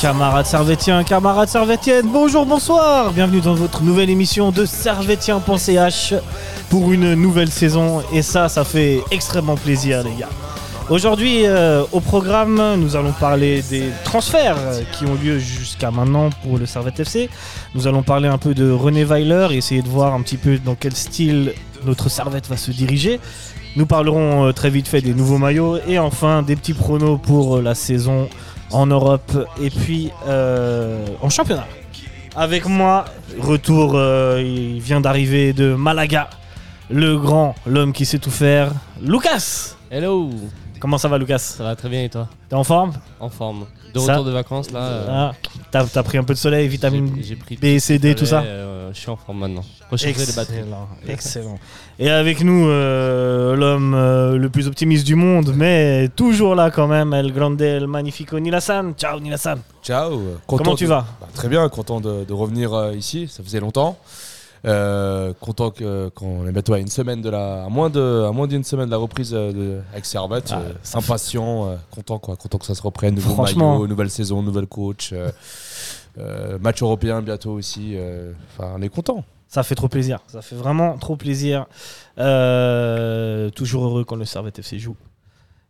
Camarades servétiens, camarades servétiennes, bonjour, bonsoir Bienvenue dans votre nouvelle émission de servétien.ch pour une nouvelle saison et ça, ça fait extrêmement plaisir les gars. Aujourd'hui, euh, au programme, nous allons parler des transferts qui ont lieu jusqu'à maintenant pour le Servette FC. Nous allons parler un peu de René Weiler et essayer de voir un petit peu dans quel style notre Servette va se diriger. Nous parlerons euh, très vite fait des nouveaux maillots et enfin des petits pronos pour euh, la saison en Europe et puis euh, en championnat. Avec moi, retour, euh, il vient d'arriver de Malaga, le grand, l'homme qui sait tout faire, Lucas. Hello Comment ça va, Lucas? Ça va très bien et toi? T'es en forme? En forme. De Ça- retour de vacances là. euh, Ah, T'as t'as pris un peu de soleil, vitamine j'ai- j'ai pris B, C, D, tout ça euh, Je suis en forme maintenant. Recharger les batteries. Excellent, excellent. Et avec nous, euh, l'homme euh, le plus optimiste du monde, mais toujours là quand même, El Grande, El Magnifico Nilassan. Ciao Nilassan. Ciao. content Comment tu de- vas? Bah, Très bien, content de, de revenir euh, ici. Ça faisait longtemps. Euh, content que- qu'on est bientôt à une semaine de la, à moins de, à moins d'une semaine de la reprise euh, de, avec Servette. Ah, euh, impatient, euh, content quoi, content que ça se reprenne. Nouveau maillot, nouvelle saison, nouvel coach. euh, euh, match européen bientôt aussi. euh, Enfin, on est content. Ça fait trop plaisir, ça fait vraiment trop plaisir. Euh, toujours heureux quand le Servette FC joue.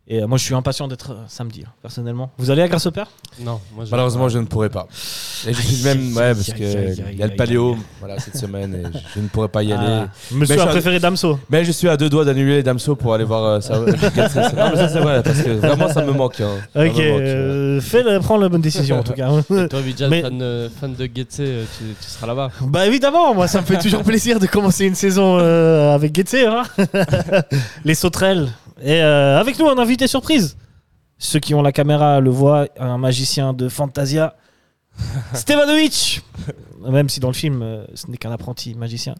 Et euh, moi je suis impatient d'être euh, samedi, là, personnellement. Vous allez à Grâce au Père? Non, moi je. Malheureusement, je ne pourrai pas. Et je suis même, ouais, parce que il y a le paléo, voilà, cette semaine, et je, je ne pourrai pas y aller. Ah, Monsieur Mais a je- préféré Damso. Mais je suis à deux doigts d'annuler Damso pour aller voir euh, ça. non, mais ça c'est vrai, parce que vraiment ça me manque. hein. Ça Ok, me manque, euh. euh, fais le- prends la bonne décision en tout cas. Toi, Vidjan, Mais- fan, euh, fan de Getse, euh, tu, tu seras là-bas. Bah évidemment, moi ça me fait toujours plaisir de commencer une saison euh, avec Getse, hein les sauterelles. Et euh, avec nous un invité surprise. Ceux qui ont la caméra le voient, un magicien de Fantasia, Stevanovic. Même si dans le film euh, ce n'est qu'un apprenti magicien,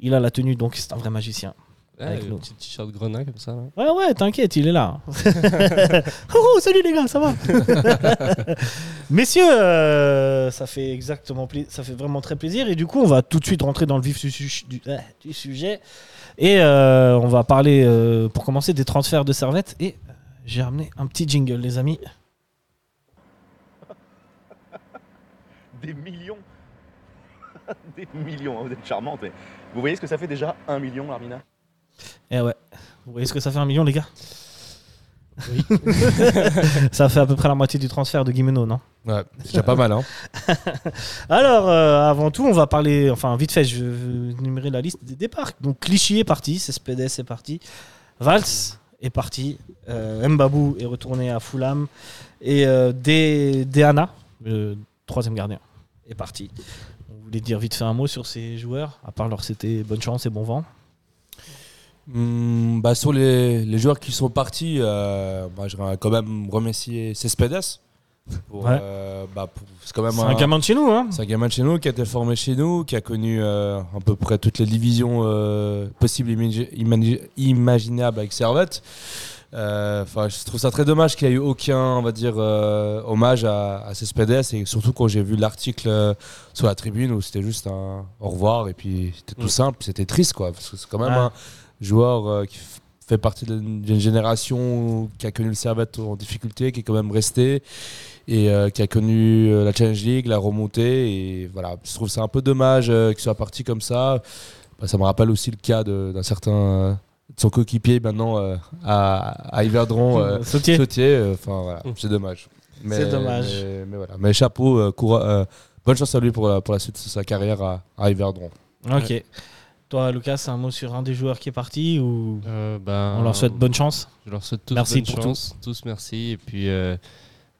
il a la tenue donc c'est un vrai magicien. Avec Ouais, nous. petit t-shirt grenat comme ça. Là. Ouais ouais, t'inquiète, il est là. oh, oh, salut les gars, ça va? Messieurs, euh, ça fait exactement pla- ça fait vraiment très plaisir et du coup, on va tout de suite rentrer dans le vif du, su- du- euh, du sujet et euh, on va parler euh, pour commencer des transferts de Servette et j'ai ramené un petit jingle les amis. Des millions Des millions, hein, vous êtes charmante. mais Vous voyez ce que ça fait déjà Un million, Larmina Et ouais. Vous voyez ce que ça fait un million les gars? Oui. ça fait à peu près la moitié du transfert de Guimeno, non? Ouais, c'est déjà pas mal. Hein. Alors, euh, avant tout, on va parler, enfin, vite fait, je vais énumérer la liste des départs. Donc, Clichy est parti, Cespedes est parti, Valls est parti, euh, Mbabou est retourné à Fulham, et euh, De- le troisième gardien, est parti. On voulait dire vite fait un mot sur ces joueurs, à part leur c'était bonne chance et bon vent. Hmm, bah, sur les, les joueurs qui sont partis, euh, bah, je voudrais quand même remercier Cespedes. Pour, Ouais. euh, bah, pour- c'est quand même un gamin de chez nous, hein C'est un gamin de chez nous qui a été formé chez nous, qui a connu euh, à peu près toutes les divisions possibles et imagi- imagi- imaginables avec Servette. Euh, Enfin, je trouve ça très dommage qu'il n'y ait eu aucun, on va dire, euh, hommage à, à Cespedes et surtout quand j'ai vu l'article euh, sur la tribune où c'était juste un au revoir et puis c'était tout Mm. simple, c'était triste quoi, parce que c'est quand même un joueur qui fait partie d'une génération qui a connu le Servette en difficulté, qui est quand même resté et euh, qui a connu euh, la Challenge League, la remontée. Et voilà, je trouve ça un peu dommage euh, qu'il soit parti comme ça. Bah, ça me rappelle aussi le cas d'un certain son coéquipier maintenant euh, à, à Yverdon, euh, Sautier. Sautier. euh, Enfin voilà, Mm. c'est dommage. Mais- C'est dommage. Mais, mais voilà, mais chapeau, euh, coura- euh, bonne chance à lui pour la, pour la suite de sa carrière à, à Yverdon. Ok. Toi, Lucas, un mot sur un des joueurs qui est parti ou Euh, ben, on leur souhaite bonne chance? Je leur souhaite tous Merci bonne pour chance. Tous merci. Et puis, euh,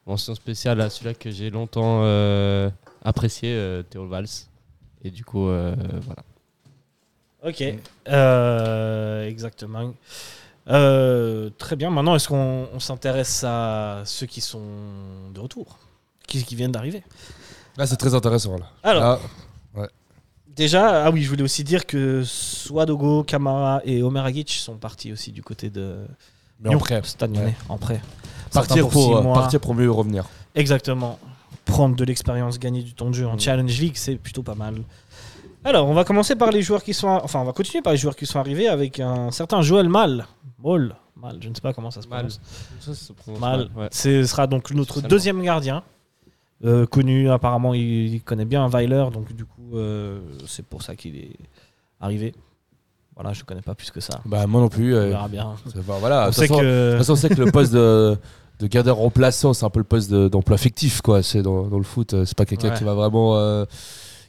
mention spéciale à celui-là que j'ai longtemps euh, apprécié, euh, Théo Valls. Et du coup, euh, voilà. Ok, Euh, exactement. Euh, très bien. Maintenant, est-ce qu'on on s'intéresse à ceux qui sont de retour, qui, qui viennent d'arriver? Là, c'est très intéressant. Là. Alors, Là, Déjà, ah oui, je voulais aussi dire que Swadogo, Kamara et Omer Agic sont partis aussi du côté de Mais en prêt. En prêt. Partir pour, euh, partir pour mieux revenir. Exactement. Prendre de l'expérience, gagner du temps de jeu en Mm. Challenge League, c'est plutôt pas mal. Alors, on va commencer par les joueurs qui sont. Enfin, on va continuer par les joueurs qui sont arrivés avec un certain Joël Mal. Mal. Mal, je ne sais pas comment ça se Mal. prononce. Ça, ça se prononce Mal. mal, ouais. Ce sera donc notre deuxième gardien. Euh, connu, apparemment, il, il connaît bien Weiler, donc du coup, euh, c'est pour ça qu'il est arrivé. Voilà, je ne connais pas plus que ça. Bah, moi non plus. On euh, verra bien. c'est- bah, voilà, On de toute sait façon- De que. toute façon, on sait que le poste de, de gardien remplaçant, c'est un peu le poste de- d'emploi fictif, quoi. C'est dans, dans le foot, euh, c'est pas quelqu'un Ouais. qui va vraiment, euh,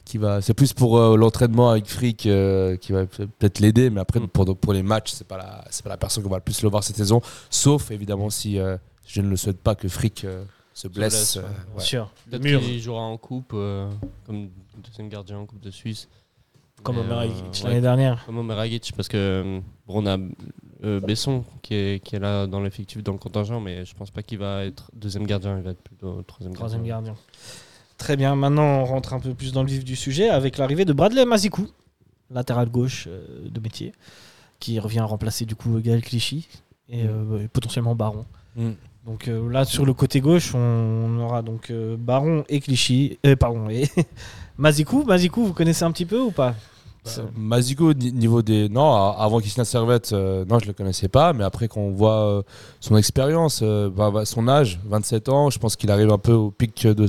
qui va. C'est plus pour euh, l'entraînement avec Frick euh, qui va peut- peut-être l'aider, mais après Mm. pour, pour les matchs, c'est pas la, c'est pas la personne qu'on va le plus le voir cette saison. Sauf évidemment si euh, je ne le souhaite pas que Frick euh, se blesse. blesse, ouais. ouais. Bien sûr. Peut-être qu'il jouera en coupe, euh, comme deuxième gardien en Coupe de Suisse. Comme Mais, Omer euh, Agic ouais, l'année dernière. Comme Omer Agic, parce que bon, on a euh, Besson qui est, qui est là dans l'effectif, dans le contingent, mais je pense pas qu'il va être deuxième gardien, il va être plutôt troisième, Troisième gardien. gardien. Très bien, maintenant on rentre un peu plus dans le vif du sujet avec l'arrivée de Bradley Mazikou, latéral gauche euh, de métier, qui revient remplacer du coup Gaël Clichy et, euh, et potentiellement Baron. Mm. Donc euh, là sur le côté gauche, on, on aura donc euh, Baron et Clichy, euh, pardon, et Mazikou. Mazikou, vous connaissez un petit peu ou pas? Euh, Mazigo, ni- niveau des. Non, avant servette, euh, non, je le connaissais pas. Mais après, quand on voit euh, son expérience, euh, bah, bah, son âge, 27 ans, je pense qu'il arrive un peu au pic de,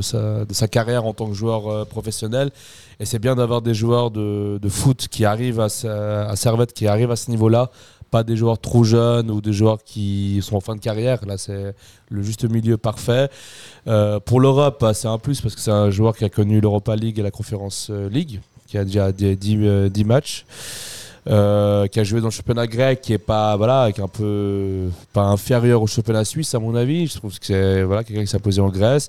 sa, carrière en tant que joueur professionnel. Et c'est bien d'avoir des joueurs de, foot qui arrivent à, servette, qui arrivent à ce niveau-là. Pas des joueurs trop jeunes ou des joueurs qui sont en fin de carrière. Là, c'est le juste milieu parfait. Pour l'Europe, bah, c'est un plus parce que c'est un joueur qui a connu l'Europa League et la Conference League, qui a déjà des 10, euh, 10 matchs, euh, qui a joué dans le championnat grec, qui est pas voilà, qui est un peu pas inférieur au championnat suisse à mon avis. Je trouve que c'est voilà quelqu'un qui s'est posé en Grèce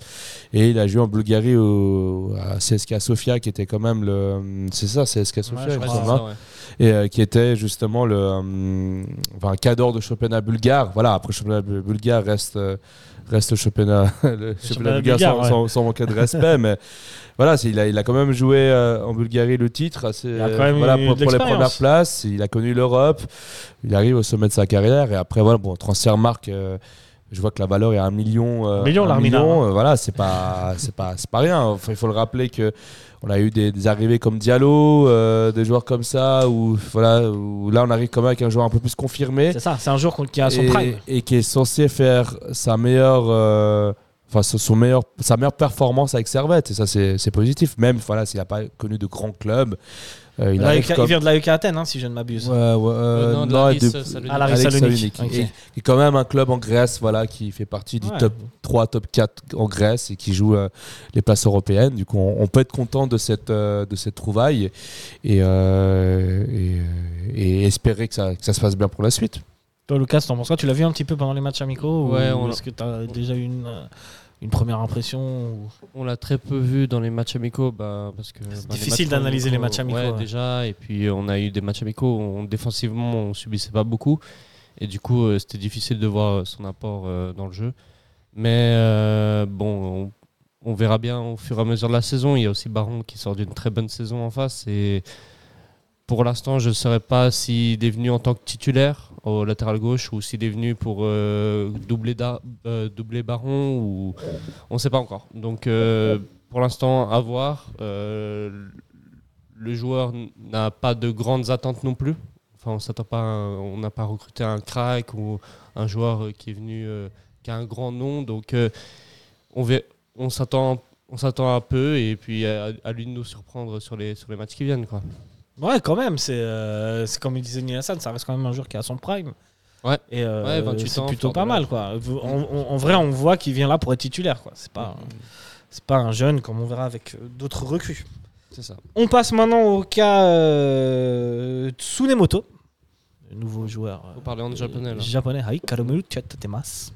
et il a joué en Bulgarie au à CSKA Sofia, qui était quand même le c'est ça CSKA Sofia, je crois, ça, ouais. Et euh, qui était justement le euh, enfin, cadre de championnat bulgare. Voilà, après championnat bu- bulgare reste euh, reste le championnat le championnat championnat bulgare, bulgare, sans, ouais. sans- sans manquer de respect, mais voilà, il a, il a quand même joué euh, en Bulgarie le titre assez, voilà, pour, pour les premières places. Il a connu l'Europe, il arrive au sommet de sa carrière et après voilà, bon transfert marque. euh, je vois que la valeur est à un million. euh, Million, un million, hein. voilà, c'est pas, c'est pas, pas rien. Enfin, il faut le rappeler que on a eu des, des arrivées comme Diallo, euh, des joueurs comme ça, où voilà, où là on arrive quand même avec un joueur un peu plus confirmé C'est ça, c'est un joueur qui a son et, prime. et qui est censé faire sa meilleure, euh, enfin son- meilleur, sa meilleure performance avec Servette. Et ça c'est c'est positif. Même voilà, s'il n'a pas connu de grands clubs, euh, il vient de l'AEK Athènes, hein, si je ne m'abuse. Ouais, ouais, euh, Euh, non, de non, Laris de- Salonique. Ah, Laris. Et- quand même un club en Grèce voilà, qui fait partie du Ouais. top 3, top 4 en Grèce et qui joue euh, les places européennes. Du coup, on, on peut être content de cette, euh, de cette trouvaille et, et, et espérer que ça, que ça se passe bien pour la suite. Toi, Lucas, t'en penses quoi? Tu l'as vu un petit peu pendant les matchs amicaux Ouais, ou on- est-ce que tu as déjà eu une, euh, une première impression ou- On l'a très peu vu dans les matchs amicaux bah, parce que bah, les difficile d'analyser les matchs amicaux, ouais, ouais. déjà et puis on a eu des matchs amicaux où on, défensivement on subissait pas beaucoup et du coup euh, c'était difficile de voir son apport euh, dans le jeu. Mais euh, bon on, on verra bien au fur et à mesure de la saison. Il y a aussi Baron qui sort d'une très bonne saison en face et pour l'instant je ne saurais pas s'il est venu en tant que titulaire au latéral gauche ou s'il est venu pour euh, doubler, Da- euh, doubler Baron ou on ne sait pas encore. Donc euh, pour l'instant, à voir. Le joueur n'a pas de grandes attentes non plus. Enfin, on s'attend pas, on n'a pas recruté un crack ou un joueur qui est venu, qui a un grand nom. Donc on, va- on s'attend, on s'attend un peu et puis à, à lui de nous surprendre sur les sur les matchs qui viennent, quoi. Ouais, quand même, c'est euh, c'est comme il disait Neil Hassan, ça reste quand même un joueur qui a son prime. Ouais. Et euh, Ouais, 28 c'est ans, plutôt pas mal, quoi. En, en- en vrai, on voit qu'il vient là pour être titulaire, quoi. C'est pas, c'est pas un jeune comme on verra avec euh, d'autres recrues. C'est ça. On passe maintenant au cas euh, Tsunemoto, le nouveau joueur. Faut parler en japonais, là. Japonais, Hai Karomeru Tchatotemasu.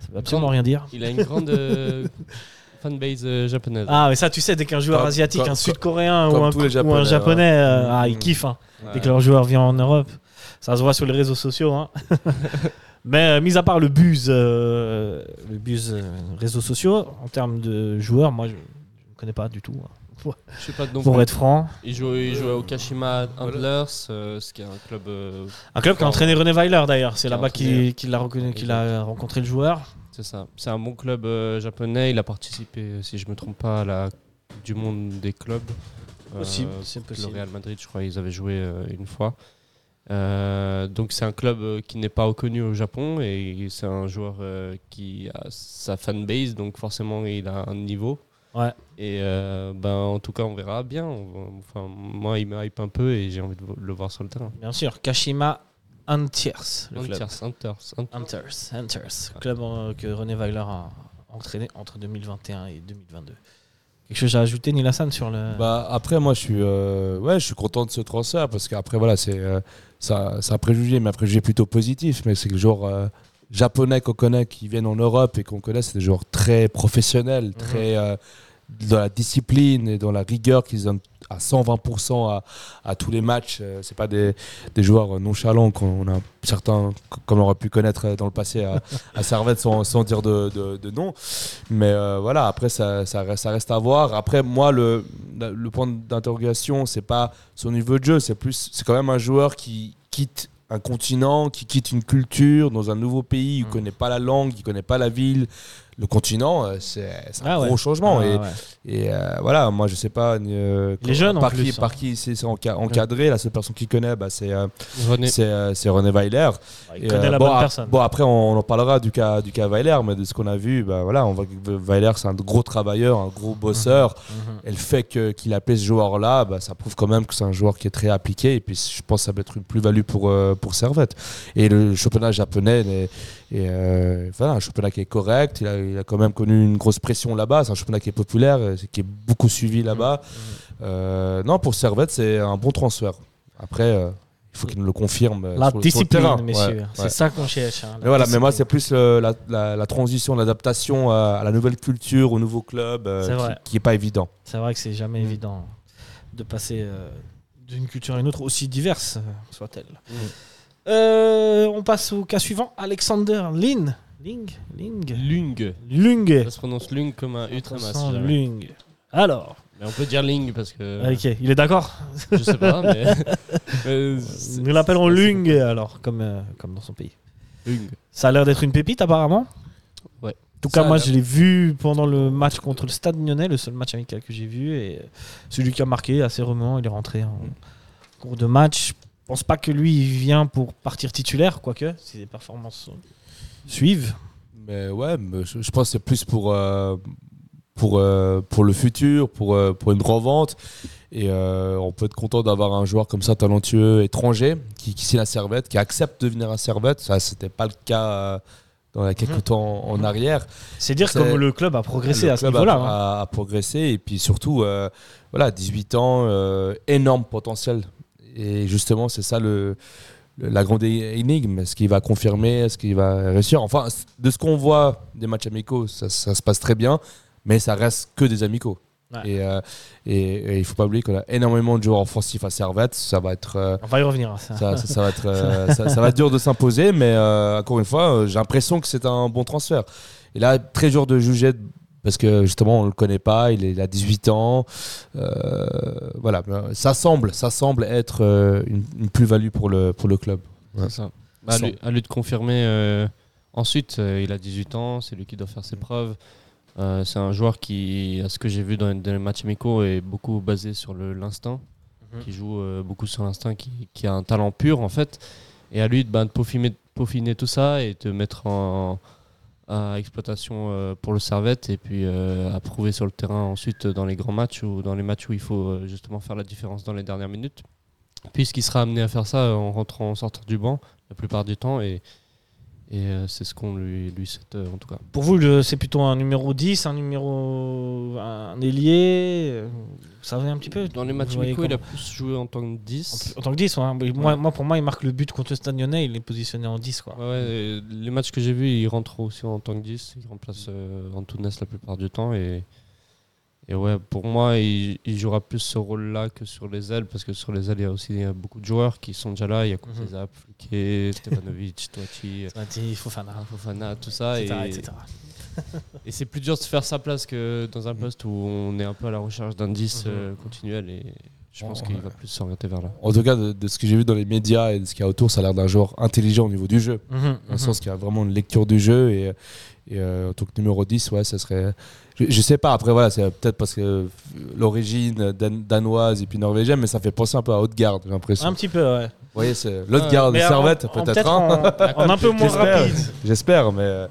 Ça veut absolument rien dire. Il a une grande euh, fanbase euh, japonaise. Ah, mais ça, tu sais, dès qu'un joueur Comme- asiatique, comme- un sud-coréen ou un, tous les ou un Japonais, japonais, ouais. euh, ah, ils Mm. kiffent. hein. Ouais. dès que leur joueur vient en Europe. Ça se voit sur les réseaux sociaux. hein. Mais euh, mis à part le buzz, euh, le buzz euh, réseaux sociaux, en termes de joueurs, moi je ne connais pas du tout. hein. Je sais pas donc. pour être franc. Il jouait, il jouait au Kashima Antlers, euh, ce qui est un club. euh, Un club qui a entraîné René Weiler d'ailleurs. C'est Qui a là-bas entraîné. qu'il qu'il a, reconnu- qu'il a rencontré le joueur. C'est ça. C'est un bon club euh, japonais. Il a participé, euh, si je me trompe pas, à la Coupe du Monde des clubs. Euh, Possible, c'est le possible. Real Madrid, je crois, ils avaient joué une fois. Donc c'est un club qui n'est pas reconnu au Japon et c'est un joueur qui a sa fanbase, donc forcément il a un niveau. Ouais. Et euh, ben, en tout cas, on verra bien. Enfin, moi, il me hype un peu et j'ai envie de le voir sur le terrain. Bien sûr, Kashima Antiers, le club. Hunters, Hunters, Hunters. Hunters, Hunters, club euh, que René Weiler a entraîné entre 2021 et 2022. Quelque chose à ajouter, Nilassan, sur le. Bah, après, moi, je suis, euh, ouais, je suis content de ce transfert parce qu'après, voilà, c'est euh, ça, un préjugé, mais un préjugé plutôt positif. Mais c'est que le joueur euh, japonais qu'on connaît, qui viennent en Europe et qu'on connaît, c'est des joueurs très professionnels, très euh, dans la discipline et dans la rigueur qu'ils donnent à 120% à, à tous les matchs. Euh, c'est pas des, des joueurs nonchalants qu'on a certains, comme on aurait pu connaître dans le passé à, à Servette sans, sans dire de, de, de nom. Mais euh, voilà, après, ça, ça, reste, ça reste à voir. Après, moi, le, le point d'interrogation, c'est pas son niveau de jeu, c'est plus, c'est quand même un joueur qui quitte un continent, qui quitte une culture dans un nouveau pays, il Mm. connaît pas la langue, il connaît pas la ville. Le continent, euh, c'est un Ah ouais. gros changement. Ah, et ouais. et euh, voilà, moi je sais pas euh, Les jeunes, en par, plus, qui, hein. par qui c'est c'est enca- encadré. La seule personne qui connaît, bah, c'est euh, René, Weiler. Il Et, connaît la bon, bonne personne. Bon, après, on, on en parlera du cas, du cas Weiler, mais de ce qu'on a vu, bah, voilà, on voit que Weiler, c'est un gros travailleur, un gros bosseur. Mhm. Et le fait qu'il appelle ce joueur-là, bah, ça prouve quand même que c'est un joueur qui est très appliqué. Et puis, je pense que ça peut être une plus-value pour, pour Servette. Et le championnat japonais est, euh, voilà, un championnat qui est correct. Il a, il a quand même connu une grosse pression là-bas. C'est un championnat qui est populaire, euh, qui est beaucoup suivi là-bas. Euh, non, pour Servette, c'est un bon transfert. Après, euh, il faut qu'il nous le confirme. La sur le- sur le discipline, terrain. messieurs. Ouais, C'est ouais. ça qu'on cherche. hein, Mais voilà, mais moi, c'est plus la, la- la transition, l'adaptation à, à la nouvelle culture, au nouveau club, qui- n'est pas évident. C'est vrai que c'est jamais Mm. évident de passer d'une culture à une autre, aussi diverse soit-elle. Euh, on passe au cas suivant. Alexander Lin. Ling Ling Lung. Lung. Ça se prononce Lung comme un U. Lung. Alors, Mais on peut dire Ling parce que. ok, il est d'accord Je sais pas, mais. mais c'est- Nous l'appellerons Lung alors, comme, euh, comme dans son pays. Lung. Ça a l'air d'être une pépite apparemment. Ouais. En tout cas, moi, je l'ai vu pendant le match contre le Stade Lyonnais, le seul match amical que j'ai vu. Et celui qui a marqué assez remuant, il est rentré en cours de match. Je pense pas que lui, il vient pour partir titulaire, quoique, si les performances suivent. Mais ouais, mais je, je pense que c'est plus pour, euh, pour, euh, pour le futur, pour, euh, pour une revente. Et on peut être content d'avoir un joueur comme ça, talentueux, étranger, qui, qui signe à Servette, qui accepte de venir à Servette. Ça, c'était pas le cas dans les quelques Mhm. temps en arrière. C'est dire comme le club a progressé Le à ce niveau-là. a, hein. a- a progressé et puis surtout, euh, voilà, 18 ans, euh, énorme potentiel. Et justement, c'est ça le, le- la grande énigme. Est-ce qu'il va confirmer? Est-ce qu'il va réussir? Enfin, de ce qu'on voit des matchs amicaux, ça, ça se passe très bien, mais ça reste que des amicaux. Ouais. Et, euh, et, et il faut pas oublier qu'on a énormément de joueurs offensifs à Servette. Ça va être, euh, On va y revenir. à ça. ça, ça- ça va être, euh, ça, va être dur de s'imposer, mais euh, encore une fois, j'ai l'impression que c'est un bon transfert. Et là, très dur de juger parce que justement, on le connaît pas. Il, est, il a 18 ans. Euh, voilà, ça semble, ça semble être euh, une, une plus-value pour le, pour le club. C'est ça. Bah, à, lui, à lui de confirmer. euh, ensuite, euh, il a 18 ans, c'est lui qui doit faire ses preuves. Euh, c'est un joueur qui, à ce que j'ai vu dans, dans les matchs amicaux, est beaucoup basé sur l'instinct, Mhm. qui joue euh, beaucoup sur l'instinct, qui, qui a un talent pur en fait. Et à lui de, bah, de peaufiner, peaufiner tout ça et de mettre en à exploitation euh, pour le Servette et puis euh, à prouver sur le terrain ensuite dans les grands matchs ou dans les matchs où il faut euh, justement faire la différence dans les dernières minutes. Puisqu'il sera amené à faire ça en rentrant en sortant du banc la plupart du temps et, et euh, c'est ce qu'on lui, lui souhaite euh, en tout cas. Pour vous, c'est plutôt un numéro 10, un numéro. un ailier euh, Vous savez un petit peu? Dans les matchs amicaux, il a plus joué en tant que 10. En tant que 10, ouais, moi, moi, pour moi, il marque le but contre Lyonnais, il est positionné en 10. Quoi. Ouais, les matchs que j'ai vus, il rentre aussi en tant que 10. Il remplace euh, Antunes la plupart du temps. Et, et ouais, pour moi, il, il jouera plus ce rôle-là que sur les ailes. Parce que sur les ailes, il y a aussi beaucoup de joueurs qui sont déjà là. Il y a Stevanovic, Toiti, Il faut Fofana, Fofana, tout ça. Et, etc., et c'est plus dur de se faire sa place que dans un poste où on est un peu à la recherche d'indices Mhm. euh, continuels. Et je pense Bon, qu'il va plus s'orienter vers là. En tout cas, de, de ce que j'ai vu dans les médias et de ce qu'il y a autour, ça a l'air d'un joueur intelligent au niveau du jeu. Mhm, Dans le mhm. sens qu'il y a vraiment une lecture du jeu. Et, et euh, en tant que numéro 10, ouais, ça serait. Je, je sais pas, après, voilà, c'est peut-être parce que l'origine dan- danoise et puis norvégienne, mais ça fait penser un peu à Haute-Garde, j'ai l'impression. Un petit peu, ouais. Vous voyez, c'est l'Haute-Garde, en- Servette, peut-être. hein. en, en un peu moins rapide. J'espère, mais, euh,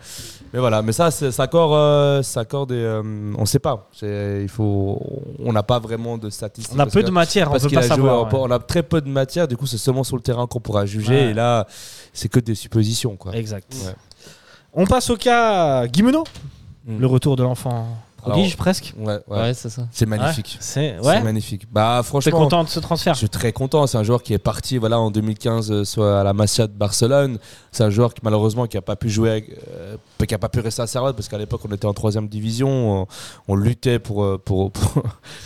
mais voilà. Mais ça, ça accorde, euh, ça accorde des, euh, on sait pas. Il faut, on n'a pas vraiment de statistiques. On a peu que- de matière, on parce peut qu'il pas a joué ouais. On a très peu de matière, du coup, c'est seulement sur le terrain qu'on pourra juger. Ouais. Et là, c'est que des suppositions, quoi. Exact. Ouais. On passe au cas Guimeno, Mm. le retour de l'enfant prodige Alors, presque. Ouais, ouais. Ouais, c'est ça. C'est magnifique. C'est C'est ouais. magnifique. Bah, T'es franchement. content de ce transfert? Je suis très content. C'est un joueur qui est parti voilà, en 2015 euh, soit à la Masia de Barcelone. C'est un joueur qui malheureusement qui n'a pas pu jouer, avec, euh, qui a pas pu rester à Servette parce qu'à l'époque on était en troisième division. On, on luttait pour, euh, pour, pour-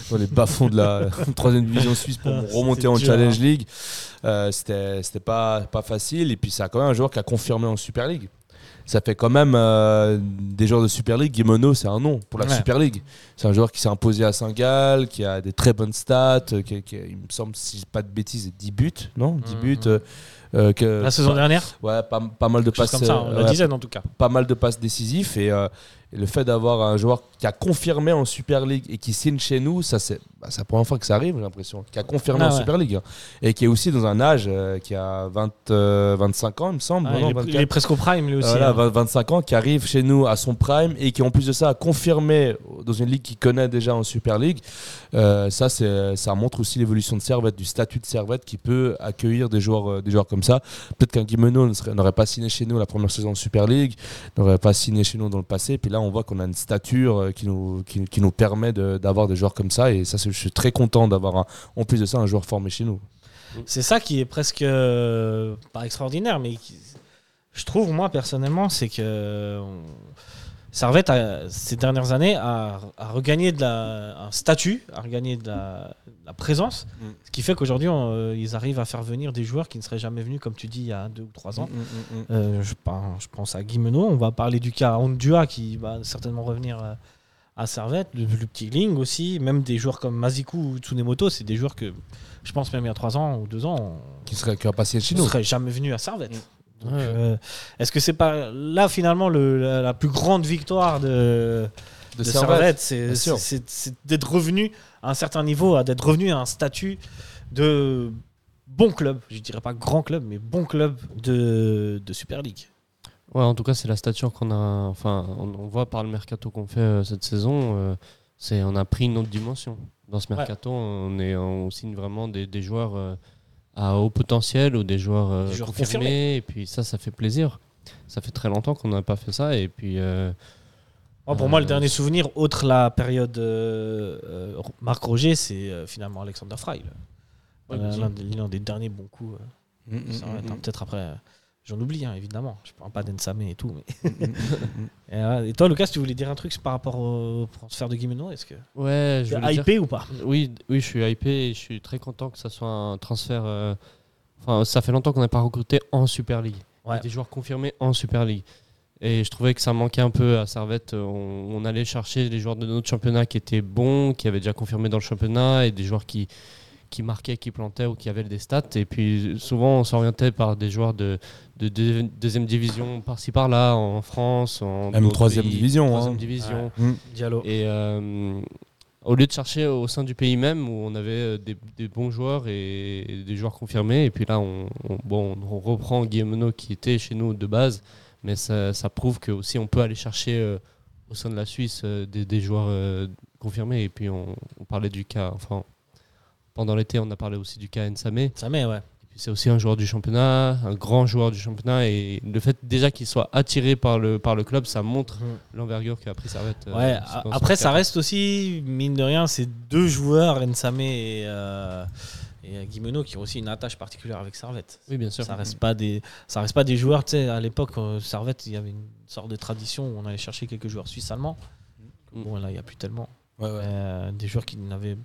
dans les bas-fonds de la troisième division suisse pour Ah, remonter en dur, Challenge hein. League. Euh, c'était c'était pas, pas facile. Et puis c'est quand même un joueur qui a confirmé en Super League. Ça fait quand même euh, des joueurs de Super League. Guimono, c'est un nom pour la Ouais. Super League. C'est un joueur qui s'est imposé à Saint-Gall, qui a des très bonnes stats, euh, qui, il me semble, si je pas de bêtises, 10 buts, non 10 Mhm. buts. euh, euh, que, La saison dernière Ouais, pas, pas mal de passes. comme ça, la ouais, dizaine en tout cas. pas mal de passes décisifs et, et le fait d'avoir un joueur qui a confirmé en Super League et qui signe chez nous, ça c'est bah, la première fois que ça arrive, j'ai l'impression. Qui a confirmé Ah en ouais. Super League hein. et qui est aussi dans un âge euh, qui a 20, euh, 25 ans, il me semble. Ah, non, il, est, 24. il est presque au prime lui aussi. Voilà, hein. 20 25 ans, qui arrive chez nous à son prime et qui en plus de ça a confirmé dans une ligue qu'il connaît déjà en Super League. Euh, ça, ça montre aussi l'évolution de Servette, du statut de Servette qui peut accueillir des joueurs, euh, des joueurs comme ça. Peut-être qu'un Guimeno n'aurait pas signé chez nous la première saison de Super League, n'aurait pas signé chez nous dans le passé. Puis là, on voit qu'on a une stature euh, qui nous, qui, nous permet d'avoir des joueurs comme ça. Et ça, je suis très content d'avoir, en plus de ça, un joueur formé chez nous. C'est ça qui est presque euh, pas extraordinaire, mais je trouve moi personnellement, c'est que on- Servette a- ces dernières années a, a regagné de la, un statut, a regagné de la, de la présence, Mm. ce qui fait qu'aujourd'hui euh, ils arrivent à faire venir des joueurs qui ne seraient jamais venus, comme tu dis, il y a deux ou trois ans. Euh, je, pense- je pense à Guimeno, on va parler du cas Ondua qui va certainement revenir euh, à Servette, le, le petit Ling aussi, même des joueurs comme Maziku ou Tsunemoto, c'est des joueurs que je pense même il y a trois ans ou deux ans, on Qui serait qui chez ne nous. serait jamais venu à Servette. Euh, Est-ce que c'est pas là finalement le- la, la plus grande victoire de, De de Servette. Servette C'est d'être revenu à un certain niveau, à d'être revenu à un statut de bon club. Je dirais pas grand club, mais bon club de, de Super League. Ouais, en tout cas, c'est la stature qu'on a. Enfin, on, on voit par le mercato qu'on fait euh, cette saison, euh, c'est on a pris une autre dimension. Dans ce Ouais. mercato, on, est, on signe vraiment des, des joueurs euh, à haut potentiel ou des joueurs, euh, Des joueurs confirmés, confirmés. Et puis ça, ça fait plaisir. Ça fait très longtemps qu'on n'a pas fait ça. Et puis, euh, pour moi, le Euh, dernier souvenir, autre la période Marc Roger, c'est euh, finalement Alexander Frey. Ouais, L'un des, derniers bons coups. euh, Mm, mm, mm, hein. Peut-être après, euh, j'en oublie hein, évidemment. Je parle pas d'Ensame et tout. Mais... mm, mm, mm. et, euh, et toi, Lucas, tu voulais dire un truc par rapport au transfert de Guimeno Est-ce que ouais, tu je es voulais dire- hypé ou pas? Oui, oui, je suis hypé et je suis très content que ça soit un transfert. euh, Enfin, ça fait longtemps qu'on n'a pas recruté en Super League. Ouais. Des joueurs confirmés en Super League. Et je trouvais que ça manquait un peu à Servette. On, on allait chercher les joueurs de notre championnat qui étaient bons, qui avaient déjà confirmé dans le championnat, et des joueurs qui, qui marquaient, qui plantaient ou qui avaient des stats. Et puis souvent, on s'orientait par des joueurs de, de, deux- deuxième division par-ci par-là, en France, en Même troisième pays, division, troisième hein. division. Diallo. Et euh, au lieu de chercher au sein du pays même où on avait euh, des, des bons joueurs et, et des joueurs confirmés, et puis là on, on- bon, on reprend Guillemeno qui était chez nous de base, mais ça, ça prouve que aussi on peut aller chercher euh, au sein de la Suisse euh, des, des joueurs euh, confirmés. Et puis on, on parlait du cas, enfin pendant l'été on a parlé aussi du cas Nsame. Ça met, ouais. Et puis c'est aussi un joueur du championnat, un grand joueur du championnat, et le fait déjà qu'il soit attiré par le, par le club, ça montre l'envergure qu'a pris Servette. euh, Ouais, après, ça reste aussi, mine de rien, c'est deux joueurs, Nsame et, euh, et Guimeno, qui ont aussi une attache particulière avec Servette. Oui, bien sûr. Ça reste pas des, ça reste pas des joueurs. Tu sais, à l'époque, euh, Servette, il y avait une sorte de tradition où on allait chercher quelques joueurs suisses allemands. Mm. Bon, là, il n'y a plus tellement. Ouais, ouais. Euh, des joueurs qui n'avaient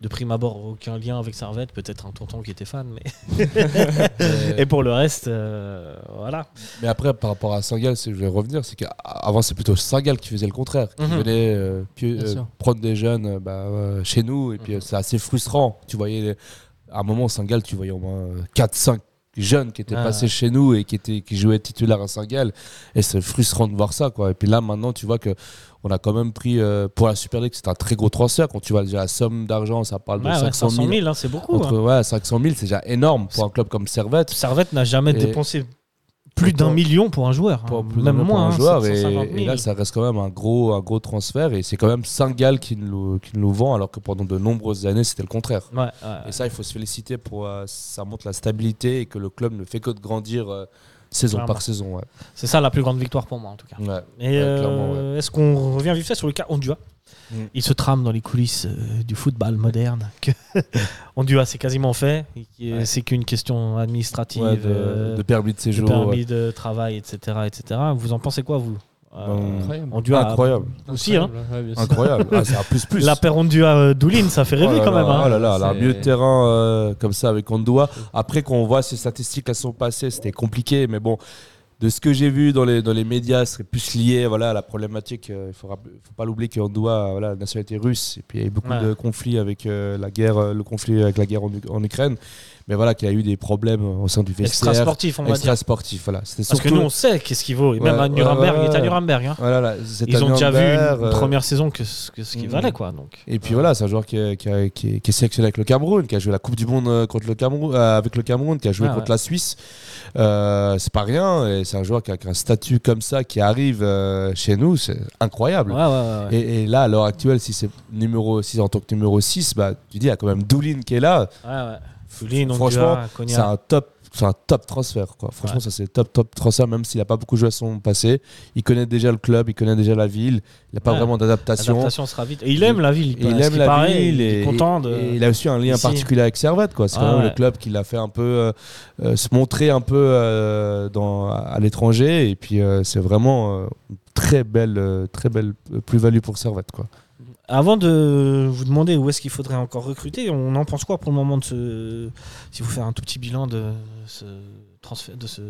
de prime abord, aucun lien avec Servette. Peut-être un tonton qui était fan, mais. Et pour le reste, euh, voilà. Mais après, par rapport à Saint-Gall, c'est- je vais revenir, c'est qu'avant, c'est plutôt Saint-Gall qui faisait le contraire, qui Mhm. venait euh, euh, prendre des jeunes bah, euh, chez nous, et puis Mhm. c'est assez frustrant. Tu voyais, les- à un moment, Saint-Gall, tu voyais au moins 4-5 jeunes qui étaient Ah, passés chez nous et qui, étaient, qui jouaient titulaire à Saint-Gall, et c'est frustrant de voir ça. Quoi. Et puis là, maintenant, tu vois que on a quand même pris, euh, pour la Super League, c'est un très gros transfert. Quand tu vois déjà la somme d'argent, ça parle de Ouais, ouais, 500 500 000. 000, hein, c'est beaucoup. Entre, hein. ouais, 500 000, c'est déjà énorme pour un club comme Servette. Servette n'a jamais Et- dépensé plus d'un million pour un joueur. hein. pour plus Même moins, pour un hein, joueur 750 et, 000. et là ça reste quand même un gros un gros transfert et c'est quand même Saint-Gall qui nous, qui nous vend alors que pendant de nombreuses années c'était le contraire ouais. et ça il faut se féliciter pour euh, ça montre la stabilité et que le club ne fait que de grandir euh, saison Clairement. par saison ouais. C'est ça la plus grande victoire pour moi en tout cas. Ouais. Et Ouais, euh, est-ce qu'on revient vite fait sur le cas Ondua Mm. Il se trame dans les coulisses euh, du football moderne. Que Ondua, c'est quasiment fait. C'est qu'une question administrative, de, euh, de permis de de séjour permis ouais. de travail, etc., etc. Vous en pensez quoi, vous Euh, Ben, Incroyable. Incroyable aussi, hein. Incroyable, ouais, bien sûr. incroyable ah, c'est un plus plus La paire Ondua-Doulin, ça fait rêver Oh là quand là, même. hein. Oh là là, là, un milieu de terrain euh, comme ça avec Ondoa. Après qu'on voit ses statistiques à son passé, c'était compliqué, mais bon, de ce que j'ai vu dans les, dans les médias, ce serait plus lié voilà, à la problématique. euh, Il ne faut, pas l'oublier qu'Ondoa, voilà, la nationalité russe, et puis il y a eu beaucoup Ouais. de conflits avec euh, la guerre, euh, le conflit avec la guerre en, Ukraine, mais voilà, qu'il y a eu des problèmes au sein du Extra vestiaire. sportif, on va Extra dire. sportif, voilà. Parce que nous, on sait qu'est-ce qu'il vaut. Et même Ouais, à Nuremberg, ouais, il est à. Nuremberg. hein. Voilà, là, Ils à ont déjà vu une euh, première saison que ce que ce qu'il mm. valait, quoi. Donc. Et puis voilà, c'est un joueur qui, est- qui, est, qui est sélectionné avec le Cameroun, qui a joué la Coupe du Monde contre le Cameroun, euh, avec le Cameroun, qui a joué Ah, contre la Suisse. Euh, c'est pas rien, et c'est un joueur qui a, un statut comme ça qui arrive euh, chez nous, c'est incroyable. Ouais, ouais, ouais. ouais. Et, et là, à l'heure actuelle, si c'est numéro 6 en tant que numéro 6, bah, tu dis, il y a quand même Doulin qui est là. Ouais, ouais. Foulin, Franchement. C'est un top. C'est un top transfert, quoi. Franchement, Ouais. ça c'est top, top transfert, même s'il n'a pas beaucoup joué à son passé. Il connaît déjà le club, il connaît déjà la ville. Il n'a pas Ouais. vraiment d'adaptation. L'adaptation sera vite. Et il aime la ville. Il aime la paraît, ville Il est content de. et il a aussi un lien ici. particulier avec Servette quoi. C'est Ah quand même ouais. le club qui l'a fait un peu euh, euh, se montrer un peu euh, dans, à l'étranger et puis euh, c'est vraiment une très belle très belle plus-value pour Servette quoi. Avant de vous demander où est-ce qu'il faudrait encore recruter, on en pense quoi pour le moment de ce. Si vous faites un tout petit bilan de ce transfert, de ce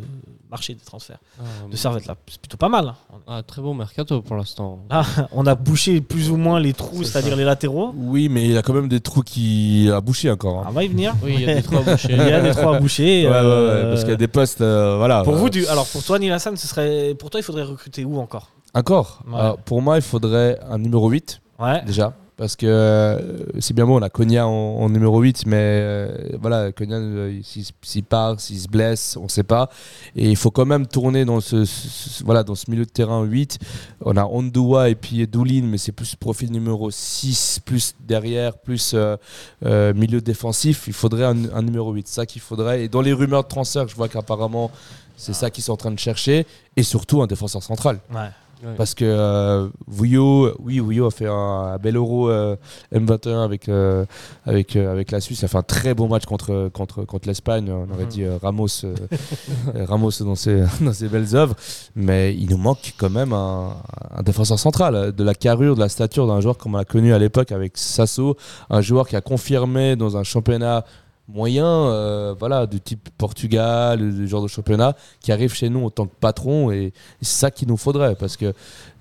marché des transferts Ah, de Servette là, c'est plutôt pas mal. hein. ah, très beau mercato pour l'instant. Ah, on a bouché plus ou moins les trous, C'est c'est-à-dire les latéraux. Oui, mais il a quand même des trous qui a bouché encore. hein. On va y venir. Oui, il y a des trous à boucher. Il y a des trous à boucher. Ouais, ouais, ouais, euh, parce qu'il y a des postes euh, voilà. Pour vous, du... alors pour toi, Neil Hassan, ce serait pour toi, il faudrait recruter où encore? Encore? Pour moi, il faudrait un numéro 8 Ouais. déjà. Parce que euh, c'est bien beau, on a Konya en, en numéro 8, mais euh, voilà, Konya, euh, s'il s'il part, s'il se blesse, on ne sait pas. Et il faut quand même tourner dans ce, ce- voilà, dans ce milieu de terrain 8. On a Ondua et puis Doulin, mais c'est plus profil numéro 6, plus derrière, plus euh, euh, milieu défensif. Il faudrait un, un numéro 8, ça qu'il faudrait. Et dans les rumeurs de transfert, je vois qu'apparemment, c'est ça qu'ils sont en train de chercher. Et surtout un défenseur central. Ouais. Ouais. Parce que euh, Vouillot, oui, Vouillot a fait un, un bel euro euh, M21 avec, euh, avec, euh, avec la Suisse. Il a fait un très beau match contre, contre, contre l'Espagne. On aurait Mhm. dit euh, Ramos, Ramos dans, ses, dans ses belles œuvres. Mais il nous manque quand même un, un défenseur central. De la carrure, de la stature d'un joueur comme on l'a connu à l'époque avec Sasso. Un joueur qui a confirmé dans un championnat moyen, euh, voilà, du type Portugal, du genre de championnat, qui arrive chez nous en tant que patron. Et c'est ça qu'il nous faudrait. Parce que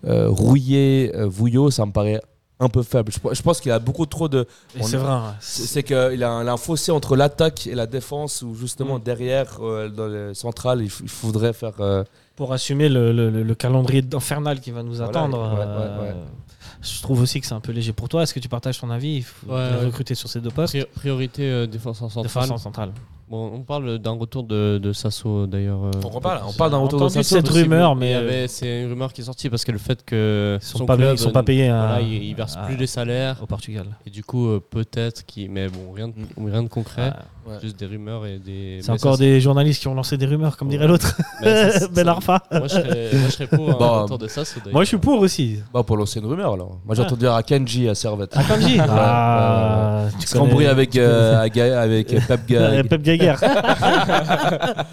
euh, Rouillé, euh, Vouillot, ça me paraît un peu faible. Je, je pense qu'il a beaucoup trop de. C'est vrai. C'est qu'il a, un- il a un fossé entre l'attaque et la défense, où justement Mm. derrière, euh, dans le central, il, faudrait faire. euh, Pour assumer le, le- le- le calendrier infernal qui va nous Voilà, attendre. ouais, ouais, ouais. Je trouve aussi que c'est un peu léger pour toi. Est-ce que tu partages ton avis? Il faut Ouais, recruter sur ces deux postes. Pri- priorité euh, défenseur central. Défenseur central. Bon, on parle d'un retour de, de Sasso d'ailleurs. euh, On parle, on parle d'un retour de Sasso. cette rumeur, mais euh, avait- c'est une rumeur qui est sortie parce que le fait que ils sont son pas, club, ils sont pas payés à- voilà, il, il verse à- plus les salaires au Portugal. et du coup euh, peut-être qu'il mais bon rien de, rien de concret. Ouais. juste des rumeurs et des. C'est encore ça, des journalistes qui ont lancé des rumeurs, comme Ouais. dirait l'autre. Ben Arfa. Moi je serais, moi, je serais pour un Bon, retour de Sasso. d'ailleurs. Moi, je suis pour aussi. Bah, pour lancer une rumeur alors. Moi j'ai Ah. entendu dire à Kenji à Servette. Akanji. Ah, tu Se cambrouiller connais- avec, euh, avec euh, Pep connais- Ga- Pep Gaguer.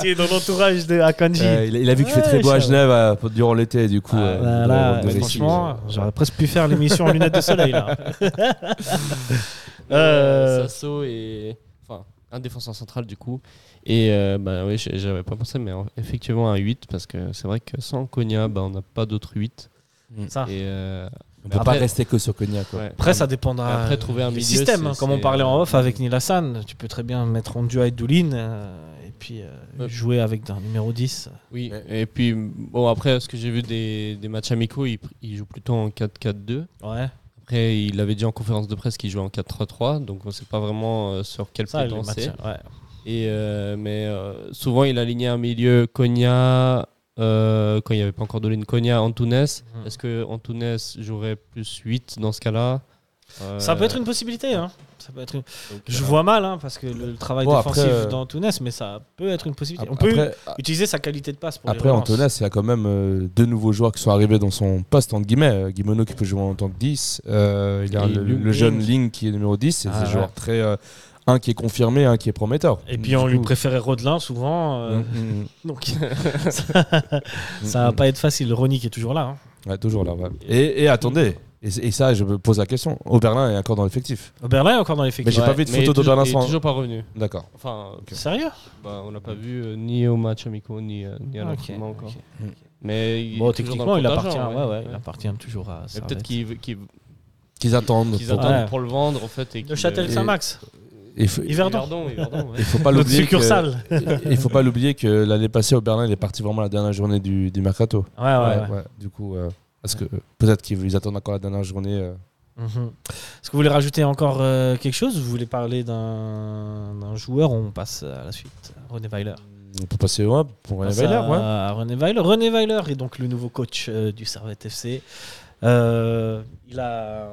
tu es dans l'entourage de Akanji. Euh, il, a- il a vu qu'il fait très beau à Genève euh, durant l'été, du coup. Ah, euh, ouais, franchement, j'aurais presque pu faire l'émission en lunettes de soleil là. Euh, Sasso et. Enfin, un défenseur central du coup. Et euh, bah oui, j'avais pas pensé, mais en- effectivement un 8, parce que c'est vrai que sans Konya, bah, on n'a pas d'autres 8. Ça. Et euh, On peut Après- pas rester que sur Cognac. Quoi. ouais. Après, ça dépendra Après, trouver un du milieu, système. hein. Comme on parlait en off avec Neil Hassan, tu peux très bien mettre en duo avec Doulin euh, et puis euh, Ouais. jouer avec un numéro 10. Oui, et puis bon, après, ce que j'ai vu des, des matchs amicaux, il, il joue plutôt en 4-4-2. Ouais, Après, il avait dit en conférence de presse qu'il jouait en 4-3-3, donc on sait pas vraiment euh, sur quel matchs. c'est. Ouais. Et euh, mais euh, souvent, il alignait un milieu Konya, euh, quand il n'y avait pas encore Dolin, Konya, Antunes. Mhm. Est-ce que Antunes jouerait plus 8 dans ce cas-là Euh, Ça peut être une possibilité. Hein. Ça peut être une- donc, Je euh, vois mal hein, parce que le, travail Bon, après, défensif euh, dans mais ça peut être une possibilité. On Après, peut après, utiliser sa qualité de passe pour après les. Antonas, il y a quand même euh, deux nouveaux joueurs qui sont arrivés dans son poste, entre guillemets. Guimono qui peut jouer en tant que 10. euh, il y a le, jeune Ling. Ling qui est numéro 10. C'est Ah, des ouais. joueurs très. Euh, un qui est confirmé, un qui est prometteur. Et puis Du on lui préférait Rodelin souvent. euh, Mm, mm, Donc ça, va mm. pas être facile. Ronnie qui est toujours là. hein. Ouais, toujours là. ouais. Et, et attendez, et, et ça, je me pose la question. Oberlin est encore dans l'effectif. Oberlin est encore dans Mais l'effectif. j'ai pas ouais, vu de mais photo d'Oberlin il est sans- toujours pas revenu. D'accord. Enfin, Sérieux bah, on l'a pas vu euh, ni au match amicaux ni, euh, ni à Ok, l'entraînement encore. ok. Mais il Bon, techniquement, le il appartient, ouais, ouais, il appartient toujours à Mais peut-être qu'ils attendent. qu'ils pour- attendent Ouais. pour le vendre en fait. Et qu'ils- Châtel Et- Saint-Max, Yverdon, ouais. il faut pas Notre l'oublier. que- succursale. Il faut pas l'oublier que l'année passée, Oberlin, il est parti vraiment la dernière journée du, du mercato. Ouais, ouais, ouais. Ouais, Du coup, euh, parce que peut-être qu'ils attendent encore la dernière journée. euh. Mhm. Est-ce que vous voulez rajouter encore euh, quelque chose Vous voulez parler d'un d'un joueur? Ou on passe à la suite René Weiler. On peut passer ouais, pour René Weiler, à- ouais. à René Weiler. René Weiler est donc le nouveau coach euh, du Servette FC. Euh, il a,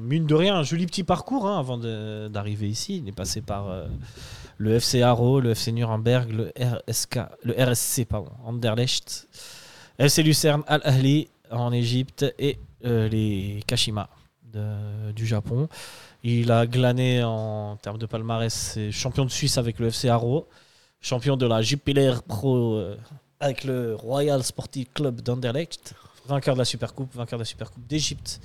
mine de rien, un joli petit parcours hein, avant d'arriver ici. Il est passé par euh, le FC Haro, le FC Nuremberg, le, RSK, le RSC pardon, Anderlecht, FC Lucerne, Al Ahly en Égypte et euh, les Kashima du Japon. Il a glané en termes de palmarès, champion de Suisse avec le FC Haro, champion de la Jupiler Pro avec le Royal Sporting Club d'Anderlecht, vainqueur de la Supercoupe, vainqueur de la Supercoupe d'Égypte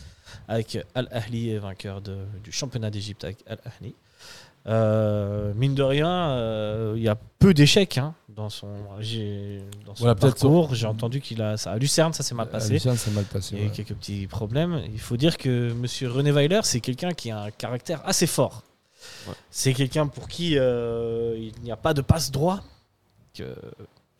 avec Al Ahly et vainqueur de- du championnat d'Égypte avec Al Ahly. Euh, mine de rien, euh, il y a peu d'échecs hein, dans son, dans son Voilà, peut-être parcours. J'ai entendu qu'il a ça à Lucerne, ça s'est mal À passé. Lucerne, c'est mal passé. Il y a eu ouais. quelques petits problèmes. Il faut dire que Monsieur René Weiler, c'est quelqu'un qui a un caractère assez fort. Ouais. C'est quelqu'un pour qui euh, il n'y a pas de passe droit. Que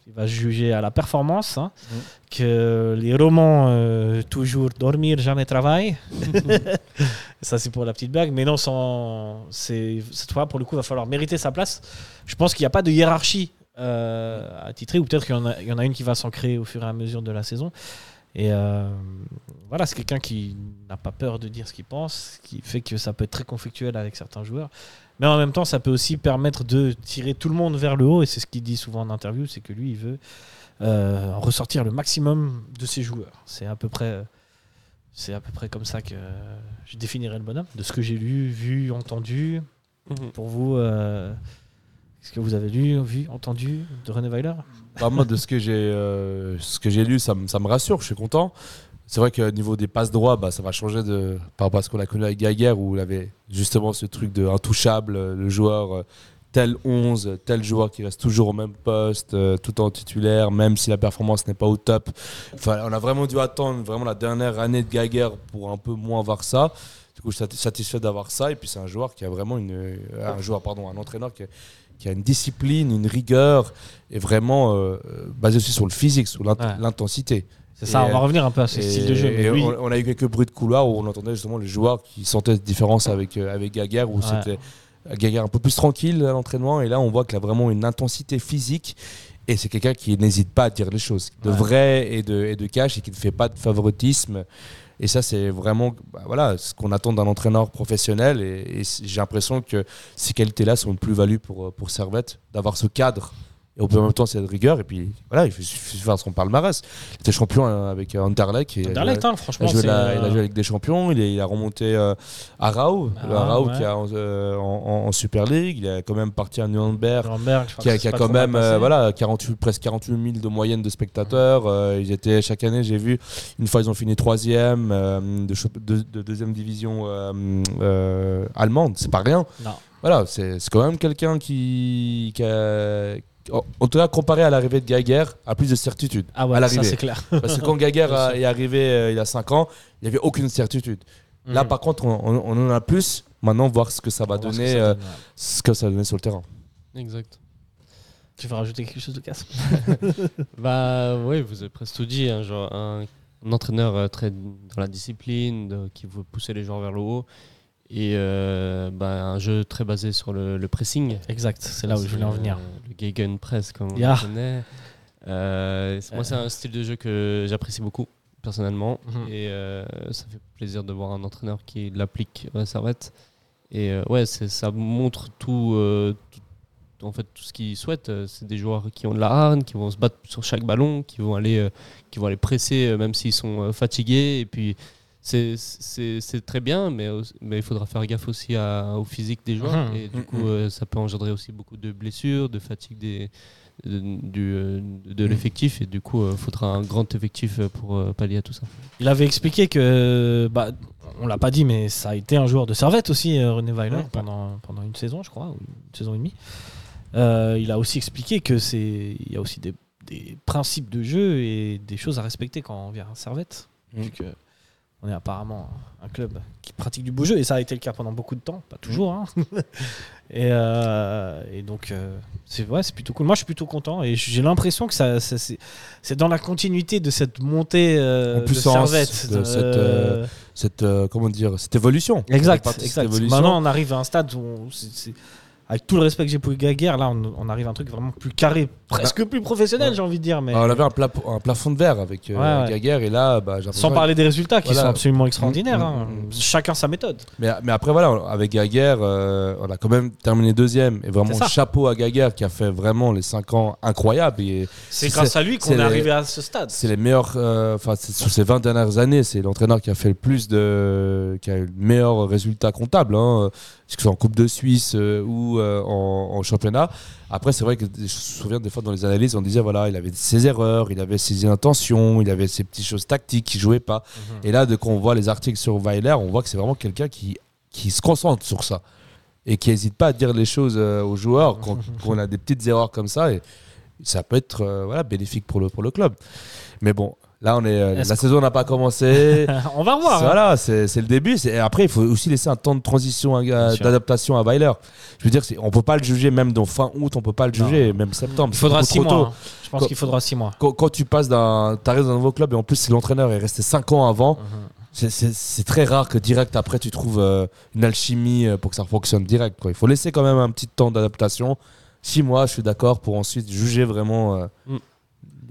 il va juger à la performance. hein. Mhm. Que les romans euh, toujours dormir, jamais travail. Ça c'est pour la petite blague. Mais non, sans, cette fois pour le coup, il va falloir mériter sa place. Je pense qu'il n'y a pas de hiérarchie euh, à titrer, ou peut-être qu'il y, en a- il y en a une qui va s'en créer au fur et à mesure de la saison. Et euh, voilà, c'est quelqu'un qui n'a pas peur de dire ce qu'il pense, qui fait que ça peut être très conflictuel avec certains joueurs. Mais en même temps, ça peut aussi permettre de tirer tout le monde vers le haut. Et c'est ce qu'il dit souvent en interview, c'est que lui, il veut euh, ressortir le maximum de ses joueurs. C'est à peu près, c'est à peu près comme ça que je définirais le bonhomme, de ce que j'ai lu, vu, entendu. Mhm. Pour vous, euh, est-ce que vous avez lu, vu, entendu de René Weiler? Bah, moi, de ce que j'ai euh, ce que j'ai lu, ça, me- rassure, je suis content. C'est vrai qu'au niveau des passes droits, bah, ça va changer par rapport à ce qu'on a connu avec Gaguerre, où il avait justement ce truc de intouchable, euh, le joueur euh, tel 11, tel joueur qui reste toujours au même poste, tout en titulaire, même si la performance n'est pas au top. Enfin, on a vraiment dû attendre vraiment la dernière année de Gaguerre pour un peu moins voir ça. Du coup, je suis sati- satisfait d'avoir ça. Et puis, c'est un joueur qui a vraiment une. Un joueur, pardon, un entraîneur qui a, qui a une discipline, une rigueur, et vraiment euh, euh, basé aussi sur le physique, sur Ouais. l'intensité. C'est ça, on va revenir un peu à ce Et- style de jeu. mais et lui- on, on a eu quelques bruits de couloir où on entendait justement les joueurs qui sentaient cette différence avec, euh, avec Gaguerre, où Ouais. c'était Gaguerre un peu plus tranquille à l'entraînement. Et là, on voit qu'il a vraiment une intensité physique. Et c'est quelqu'un qui n'hésite pas à dire les choses, de Ouais. vrai et de, et de cash, et qui ne fait pas de favoritisme. Et ça, c'est vraiment bah, voilà, ce qu'on attend d'un entraîneur professionnel. Et, j'ai l'impression que ces qualités-là sont une plus-value pour, euh, pour Servette, d'avoir ce cadre Et au même temps, c'est de rigueur. Et puis voilà, il suffit de faire son palmarès. Il était champion euh, avec euh, Anderlecht. et- Anderlecht, hein, il a, franchement, joué la- il a euh, joué avec des champions. Il, est- il a remonté euh, à Rao, Ah, le Rao ouais. qui est en, euh, en- en Super League. Il est quand même parti à Nuremberg Nuremberg, qui a, qui a quand même euh, voilà, 48, presque 48 000 de moyenne de spectateurs. Euh, ils étaient chaque année, j'ai vu, une fois ils ont fini troisième euh, de, de- de deuxième division euh, euh, allemande. C'est pas rien. Non. Voilà, c'est c'est quand même quelqu'un qui, qui a- en tout cas, comparé à l'arrivée de Gaguer, a plus de certitude. Ah à ouais, ça c'est clair. Parce que quand Gaguer a- est arrivé euh, il y a 5 ans, il n'y avait aucune certitude. Là, Mhm. par contre, on, on- on en a plus. Maintenant, voir ce que ça va On va voir ce que donner, ça euh, donne, ouais. ce que ça va donner sur le terrain. Exact. Tu veux rajouter quelque chose de casse Bah oui, vous avez presque tout dit. hein, genre un, un entraîneur euh, très dans la discipline, de- qui veut pousser les joueurs vers le haut. Et euh, bah, un jeu très basé sur le, le pressing. Exact, c'est là où je voulais en C'est, venir. euh, le Gegen Press, comme on le connaît. Euh, moi, c'est un style de jeu que j'apprécie beaucoup, personnellement. Mhm. Et euh, ça fait plaisir de voir un entraîneur qui l'applique à la servette. Et euh, ouais, ça montre tout, euh, tout- en fait, tout ce qu'ils souhaitent. Euh, C'est des joueurs qui ont de la hargne, qui vont se battre sur chaque ballon, qui vont aller, euh, qui vont aller presser, euh, même s'ils sont euh, fatigués. Et puis, c'est- c'est c'est très bien, mais, mais il faudra faire gaffe aussi à- au physique des joueurs. Mhm. Et du Mhm. coup, euh, ça peut engendrer aussi beaucoup de blessures, de fatigue des, de, du, euh, de l'effectif. Et du coup, il faudra un grand effectif euh, pour euh, pallier à tout ça. Il avait expliqué que, bah, on l'a pas dit, mais ça a été un joueur de servette aussi, euh, René Weiler, Ouais. pendant, pendant une saison, je crois, ou une saison et demie. Euh, il a aussi expliqué que c'est, il y a aussi des, des principes de jeu et des choses à respecter quand on vient à servette. On est apparemment un club qui pratique du beau jeu et ça a été le cas pendant beaucoup de temps, pas toujours. hein. et, euh, et donc, euh, c'est ouais, c'est plutôt cool. Moi, je suis plutôt content et j'ai l'impression que ça, ça- c'est, dans la continuité de cette montée euh, En de servette. de cette, euh, Cette, comment dire, cette évolution. Exact, Cette exact. évolution. Maintenant, on arrive à un stade où, c'est- avec tout le respect que j'ai pour Gaguerre, là, on, on arrive à un truc vraiment plus carré, presque plus professionnel, Ouais. j'ai envie de dire. Mais on avait un, pla- un plafond de verre avec euh, Ouais. Gaguerre et là, bah, sans parler des résultats qui Voilà. sont absolument extraordinaires. Mm, hein. mm, mm. Chacun sa méthode. Mais, mais après, voilà, avec Gaguerre, euh, on a quand même terminé deuxième. Et vraiment, chapeau à Gaguerre qui a fait vraiment les 5 ans incroyables. C'est grâce à lui qu'on est les- arrivé à ce stade. c'est les meilleurs, euh, enfin, c'est- sur ces 20 dernières années, c'est l'entraîneur qui a fait le plus de. qui a eu le meilleur résultat comptable. Hein, que ce soit en Coupe de Suisse euh, ou euh, en, en championnat. Après, c'est vrai que je me souviens des fois dans les analyses, on disait voilà, il avait ses erreurs, il avait ses intentions, il avait ses petites choses tactiques qui jouaient pas. Mhm. Et là, dès qu'on voit les articles sur Weiler, on voit que c'est vraiment quelqu'un qui, qui se concentre sur ça et qui n'hésite pas à dire les choses euh, aux joueurs quand, quand on a des petites erreurs comme ça. Et ça peut être euh, voilà, bénéfique pour le, pour le club. Mais bon, là, on est, euh, la saison n'a pas commencé. on va voir. hein. Voilà, c'est c'est le début. Et Après, il faut aussi laisser un temps de transition, sûr. d'adaptation à Weiler. Je veux dire, on peut pas le juger même dans fin août, on peut pas le Non. juger, même septembre. Il faudra six mois. tôt. hein. Je pense qu'il faudra six mois. Quand, quand tu passes d'un, t'arrives dans un nouveau club et en plus si l'entraîneur est resté 5 ans avant, Mhm. c'est- très rare que direct après tu trouves euh, une alchimie euh, pour que ça fonctionne direct. Quoi. Il faut laisser quand même un petit temps d'adaptation. 6 mois, je suis d'accord, pour ensuite juger vraiment euh, Mm.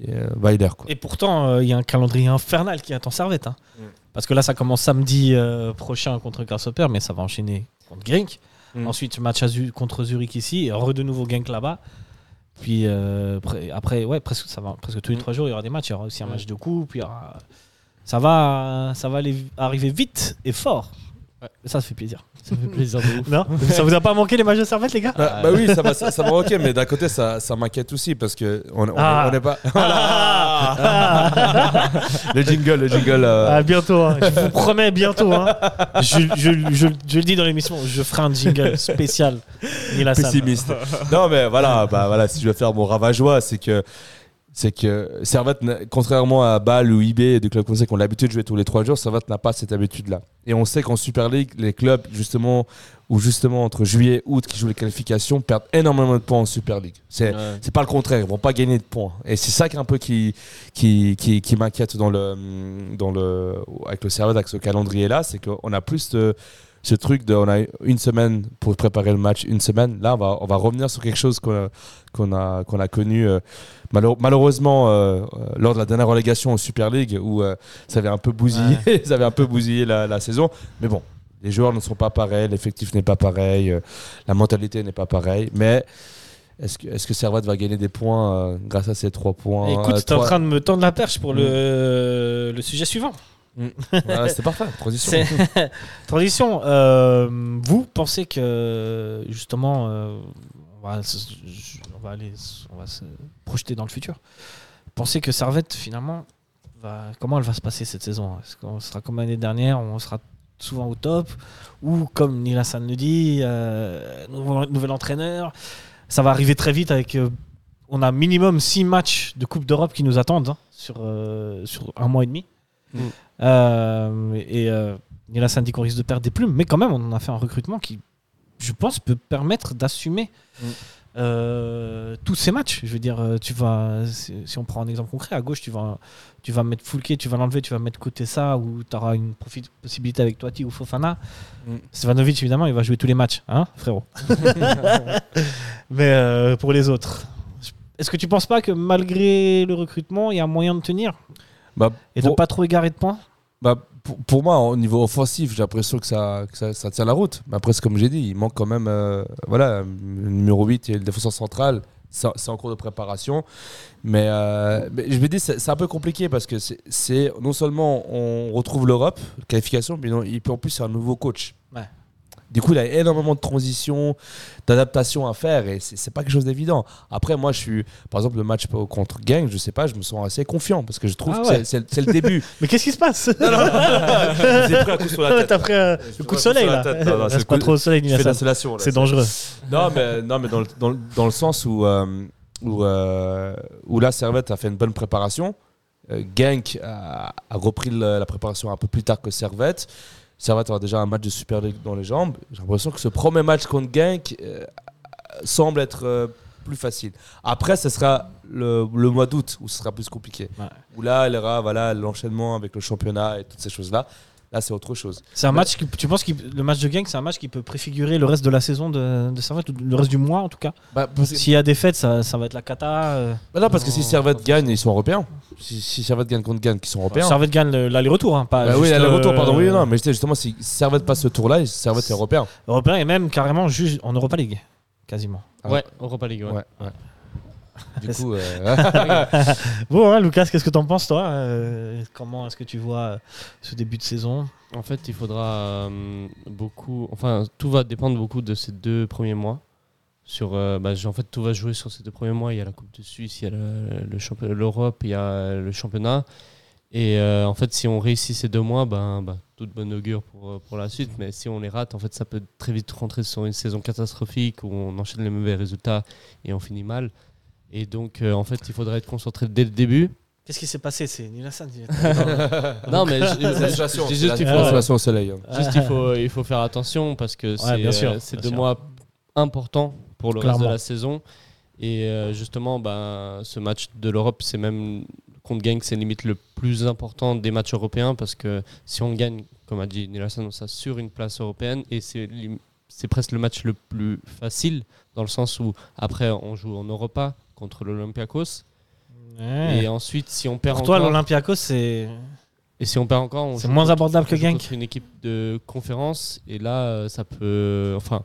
Euh. Quoi. Et pourtant, euh, il y a un calendrier infernal qui attend Servette. hein. Mm. Parce que là, ça commence samedi euh, prochain contre Grasshopper, mais ça va enchaîner contre Genk. Mm. Ensuite, match à Zu- contre Zurich ici, et re de nouveau Genk là-bas. Puis euh, après, après, ouais, presque, ça va, presque tous les Mm. trois jours, il y aura des matchs. Il y aura aussi un match de coupe. il y aura- Ça va, ça va aller, arriver vite et fort. Ça, ça fait plaisir. Ça fait plaisir de ouf. Non Ça vous a pas manqué les matchs de Servette, les gars Bah, bah oui, ça va, ça, ça va ok, mais d'un côté, ça, ça m'inquiète aussi parce que on, on, Ah. on pas. Ah. le jingle, le jingle. euh, Ah, bientôt, hein. je vous promets bientôt. hein. Je, je- je- je le dis dans l'émission, je ferai un jingle spécial. Pessimiste. non, mais voilà, bah, voilà, si je veux faire mon ravageois, c'est que c'est que Servette, contrairement à Bâle ou IB et des clubs comme ça qui ont l'habitude de jouer tous les trois jours, Servette n'a pas cette habitude-là. Et on sait qu'en Super League, les clubs, justement, ou justement entre juillet et août, qui jouent les qualifications, perdent énormément de points en Super League. C'est Ouais. pas le contraire, ils vont pas gagner de points. Et c'est ça qui est un peu qui, qui, qui, qui m'inquiète dans le, dans le, avec le Servette, avec ce calendrier-là, c'est qu'on a plus de, ce truc de, on a une semaine pour préparer le match, une semaine. Là, on va, on va revenir sur quelque chose qu'on a, qu'on a, a connu euh, malheureusement euh, euh, lors de la dernière relégation au Super League où euh, ça avait un peu bousillé, ça avait un peu bousillé la, la saison. Mais bon, les joueurs ne sont pas pareils, l'effectif n'est pas pareil, euh, la mentalité n'est pas pareille. Mais est-ce que, est-ce que Servette va gagner des points grâce à ces trois points Écoute, tu es en train de me tendre la perche pour le, le sujet suivant. Ouais, C'était parfait, transition. C'est- Transition. vous pensez que justement, va, se- on va aller, on va se projeter dans le futur. Pensez que Servette finalement, va, comment elle va se passer cette saison? Est-ce qu'on sera comme l'année dernière, on sera souvent au top, ou comme Neil Hassan le dit, euh, nouvel entraîneur, ça va arriver très vite avec. euh, on a minimum 6 matchs de Coupe d'Europe qui nous attendent hein, sur, euh, sur un mois et demi. Mm. Et Hassan dit qu'on risque de perdre des plumes, mais quand même, on en a fait un recrutement qui, je pense, peut permettre d'assumer Mm. euh, tous ces matchs. Je veux dire, euh, tu vas, si, on prend un exemple concret, à gauche, tu vas, tu vas mettre Foulke, tu vas l'enlever, tu vas mettre côté ça, ou tu auras une possibilité avec Toiti ou Fofana. Mm. Stevanovic, évidemment, il va jouer tous les matchs, hein, frérot. mais euh, pour les autres. Est-ce que tu penses pas que malgré le recrutement, il y a moyen de tenir Bah, et de pour- pas trop égarer de points? Bah, pour, moi, au niveau offensif, j'ai l'impression que, ça, ça, tient la route. Mais après, comme j'ai dit, il manque quand même euh, voilà, le numéro 8 et le défenseur central. C'est en cours de préparation. Mais, euh, mais je me dis, c'est un peu compliqué parce que c'est- non seulement on retrouve l'Europe, qualification, mais non, et en plus, c'est un nouveau coach. Ouais. Du coup, il a énormément de transition, d'adaptation à faire et c'est pas quelque chose d'évident. Après, moi, je suis, par exemple, le match contre Gang, je sais pas, je me sens assez confiant parce que je trouve Ah que ouais. c'est- le début. Mais qu'est-ce qui se passe J'ai pris un coup sur la tête. T'as pris prends coup de un soleil la là. Non, non, c'est pas trop au soleil, la C'est dangereux. Non, mais, non, mais dans, le, dans, le- dans le sens où, euh, où, euh, où là, Servette a fait une bonne préparation. Euh, Genk a, a repris le- la préparation un peu plus tard que Servette. Servette aura déjà un match de Super League dans les jambes. J'ai l'impression que ce premier match contre Genk euh, semble être euh, plus facile. Après, ce sera le, le mois d'août où ce sera plus compliqué. Ouais. Où là, il y aura voilà, l'enchaînement avec le championnat et toutes ces choses-là. Là, c'est autre chose. C'est un match qui, tu penses que le match de gang, c'est un match qui peut préfigurer le reste de la saison de, de Servette, ou le reste du mois en tout cas. Bah, S'il y a des fêtes, ça, ça va être la cata. euh. Bah non, parce que si Servette gagne, ils sont européens. Si, si Servette gagne contre gagne, qui sont européens. Servette gagne le- l'aller-retour, hein, pas Bah oui, juste, aller-retour, euh, pardon. Oui, non, mais justement, si Servette passe ce tour-là, Servette est européen. Européen et même carrément juste en Europa League, quasiment. Ah. Ouais, Europa League. Ouais. Ouais, ouais. Du coup, euh, Bon, hein, Lucas, qu'est-ce que t'en penses toi Euh, Comment est-ce que tu vois euh, ce début de saison? En fait, il faudra euh, beaucoup. Enfin, tout va dépendre beaucoup de ces deux premiers mois. Sur, euh, bah, en fait, tout va jouer sur ces deux premiers mois. Il y a la Coupe de Suisse, il y a le, le championnat- l'Europe, il y a le championnat. Et euh, en fait, si on réussit ces deux mois, ben, ben, toute bonne augure pour, pour la suite. Mais si on les rate, en fait, ça peut très vite rentrer sur une saison catastrophique où on enchaîne les mauvais résultats et on finit mal. Et donc, euh, en fait, il faudrait être concentré dès le début. Qu'est-ce qui s'est passé? C'est San. Non, mais je, dis juste, la il faut, au soleil. hein. Juste, il faut, il faut faire attention parce que euh, c'est bien deux sûr. mois importants pour le reste de la saison. Et euh, justement, ben, ce match de l'Europe, c'est même contre Genk, c'est limite le plus important des matchs européens parce que si on gagne, comme a dit Nielsen, on s'assure une place européenne et c'est presque le match le plus facile dans le sens où après on joue en Europa contre l'Olympiakos. Et ensuite si on perd Pour toi, l'Olympiakos, c'est. et si on perd encore C'est moins contre- abordable que Genk. une équipe de conférence. Et là euh, ça peut enfin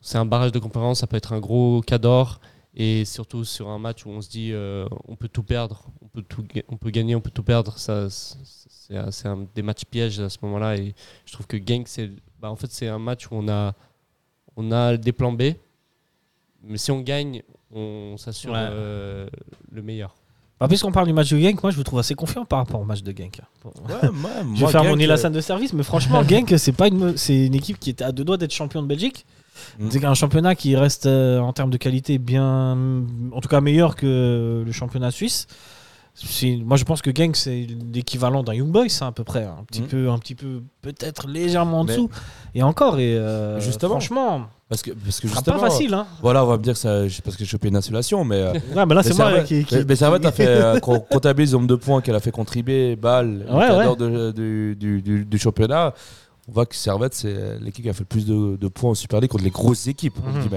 c'est un barrage de conférence ça peut être un gros cador et surtout sur un match où on se dit euh, on peut tout perdre. On peut tout on peut gagner on peut tout perdre. Ça c'est des matchs pièges à ce moment-là. Et je trouve que Genk c'est bah, en fait c'est un match où on a on a des plans B. Mais si on gagne on s'assure Ouais. euh, le meilleur Bah, puisqu'on parle du match de Genk, moi je vous trouve assez confiant par rapport au match de Genk. Je vais faire mon Ilasan de service, mais franchement, Genk, c'est pas une, c'est une équipe qui était à deux doigts d'être champion de Belgique. Mm. C'est un championnat qui reste euh, en termes de qualité bien, en tout cas meilleur que le championnat suisse. Moi, je pense que Genk c'est l'équivalent d'un Young Boys, hein, à peu près, un petit Mm. peu, un petit peu, peut-être légèrement en Mais- dessous. Et encore, et euh, Justement. franchement, Parce que, parce que justement, pas facile. Hein. Voilà, on va me dire que ça, parce que j'ai chopé une insolation, mais. euh, Ouais, mais là, c'est moi Servette- qui. qui- mais- Mais Servette a fait, euh, qu'on comptabilise le nombre de points qu'elle a fait contribuer, Bâle, Ouais, de- du, du, du- du championnat. On voit que Servette, c'est l'équipe qui a fait le plus de, de points en Super League contre les grosses équipes. entre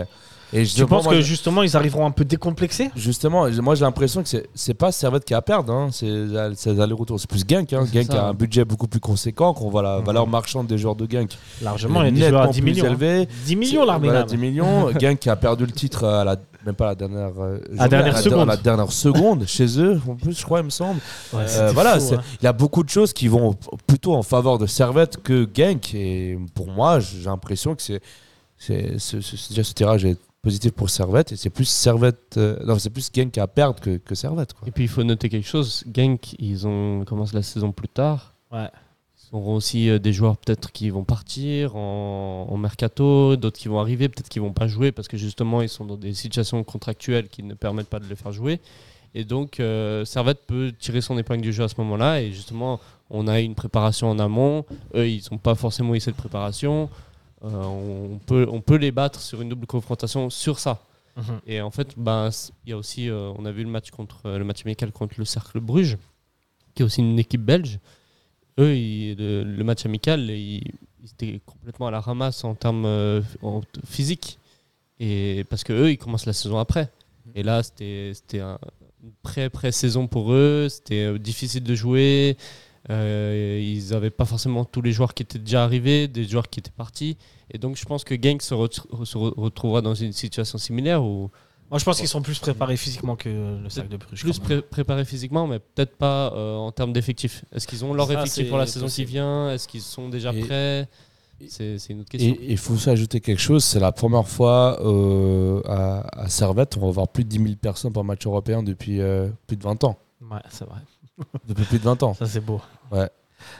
Et Tu penses que je- justement, ils arriveront un peu décomplexés Justement, moi j'ai l'impression que c'est- pas Servette qui a à perdre, hein. c'est allers-retours, c'est plus Genk. Hein. C'est Genk ça. a un budget beaucoup plus conséquent, qu'on voit la Mhm. valeur marchande des joueurs de Genk. Largement, il y a des à nettement 10 plus millions. hein. élevé. 10 millions, l'armée. Voilà, 10 millions. Genk qui a perdu le titre à la même pas la dernière, euh, La dernière seconde. la dernière seconde chez eux, en plus, je crois, il me semble. Ouais, Euh, voilà, fou, hein. il y a beaucoup de choses qui vont plutôt en faveur de Servette que Genk. Et pour moi, j'ai l'impression que c'est, ce- ce- déjà ce tirage est positif pour Servette et c'est plus Servette, euh, non, c'est plus Genk à perdre que, que Servette. Quoi. Et puis il faut noter quelque chose. Genk, ils ont commencé la saison plus tard. Ouais. Ils auront aussi euh, des joueurs peut-être qui vont partir en, en mercato, d'autres qui vont arriver, peut-être qui vont pas jouer parce que justement ils sont dans des situations contractuelles qui ne permettent pas de les faire jouer. Et donc euh, Servette peut tirer son épingle du jeu à ce moment-là. Et justement, on a une préparation en amont. Eux, ils n'ont pas forcément eu cette préparation. Euh, on, peut, on peut les battre sur une double confrontation sur ça. Mhm. Et en fait, ben, il y a aussi, euh, on a vu le match contre euh, le match amical contre le Cercle Bruges, qui est aussi une équipe belge. Eux, ils- le, le match amical, ils, ils étaient complètement à la ramasse en termes en- physiques. Et parce que eux, ils commencent la saison après. Et là, c'était c'était un- une pré-pré-saison pour eux. C'était difficile de jouer. Euh, ils n'avaient pas forcément tous les joueurs qui étaient déjà arrivés, des joueurs qui étaient partis. Et donc, je pense que Genk se, ret- se re- retrouvera dans une situation similaire où Moi, je pense qu'ils sont plus préparés physiquement que le sac de Bruges. plus pré- préparés physiquement, mais peut-être pas euh, en termes d'effectifs. Est-ce qu'ils ont leur Ça, effectif pour la saison possible. qui vient? Est-ce qu'ils sont déjà Et- prêts? C'est une autre question. Et il faut aussi ajouter quelque chose, c'est la première fois euh, à, à Servette, on va avoir plus de 10 000 personnes par match européen depuis euh, plus de 20 ans. Ouais, c'est vrai. Depuis plus de 20 ans. Ça, c'est beau.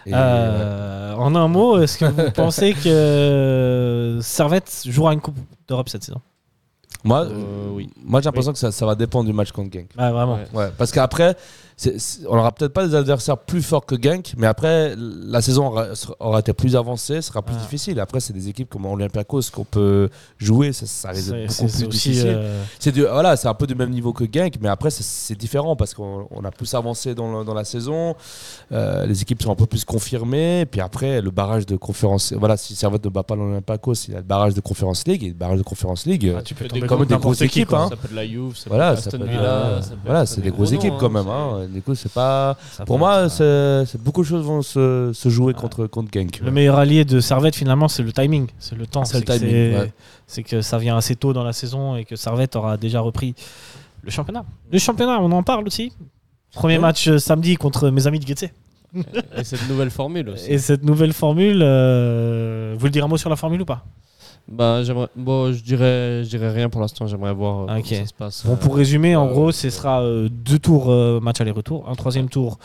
Et, Euh, En un mot, est-ce que vous pensez que euh, Servette jouera une Coupe d'Europe cette saison? Moi, Euh, oui. moi j'ai l'impression que ça, ça va dépendre du match contre Genk. Ah, vraiment. Ouais. Ouais, parce qu'après, on n'aura peut-être pas des adversaires plus forts que Genk, mais après, la saison aura, aura été plus avancée, sera plus Ah. difficile. Après, c'est des équipes comme Olympiakos qu'on peut jouer, ça, ça risque d'être beaucoup plus difficile. euh, C'est du- voilà, c'est un peu du même niveau que Genk, mais après c'est- différent parce qu'on on a plus avancé dans, le- dans la saison. Euh, les équipes sont un peu plus confirmées. Puis après, le barrage de conférence. Voilà, si Servette ne bat pas l'Olympiakos, il y a le barrage de conférence League. Et le barrage de conférence League, euh, ah, tu peux Des tomber comme des grosses qui, équipes, quoi. hein. Ça peut être la Juve, ça voilà, peut Aston être- Villa, euh, voilà, c'est des grosses gros équipes quand hein, même. c'est- Du coup, c'est pas. Ça Pour moi, c'est beaucoup de choses vont se, se jouer Ouais. contre, contre Genk. Le meilleur allié de Servette, finalement, c'est le timing, c'est le temps. C'est le que timing, c'est- que ça vient assez tôt dans la saison et que Servette aura déjà repris le championnat. Le championnat, on en parle aussi. Premier Ouais. match euh, samedi contre mes amis de Guetze. Et cette nouvelle formule aussi. Et cette nouvelle formule, euh, vous le dire un mot sur la formule ou pas? Bah, j'aimerais, bon, je dirais, je dirais rien pour l'instant. J'aimerais voir euh, ok. comment ça se passe. Bon, euh, pour résumer, en euh, gros, ce sera euh, deux tours euh, match aller-retour. Un troisième tour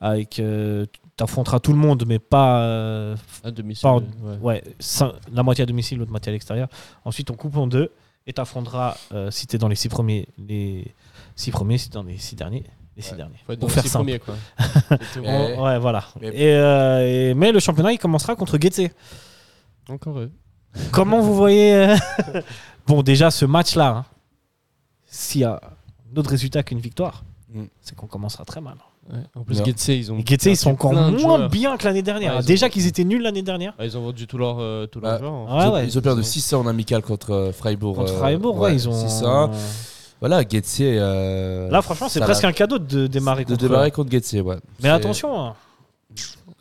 avec. euh, tu affronteras tout le monde, mais pas. euh, à domicile. pas en- ouais. la moitié à domicile, l'autre moitié à l'extérieur. Ensuite, on coupe en deux et tu affronteras, euh, si tu es dans les six premiers, les six premiers, si tu dans les six derniers. Les six derniers. Faut être Pour dans faire six simple. premiers, quoi. Ouais, voilà. mais- Et, euh, et- mais le championnat, il commencera contre Guetze. Encore eux. Comment vous voyez euh, Bon, déjà, ce match-là, hein, s'il y a d'autres résultats qu'une victoire, Mm. c'est qu'on commencera très mal. Ouais. En plus, Non. Getse, ils ont. Sont encore moins bien que l'année dernière. Ouais, ont- déjà qu'ils étaient nuls l'année dernière. Ah, ils ont vendu tout leur, euh, tout leur Ouais. joueur. hein. Ouais, ils, ont, ouais. ils ont perdu 600 en amical contre euh, Freiburg. Contre euh, Freiburg, ouais, ils ont. 600. Voilà, Getse. euh, Là, franchement, c'est presque un cadeau de démarrer de contre démarrer contre Getse, ouais. Mais attention, hein.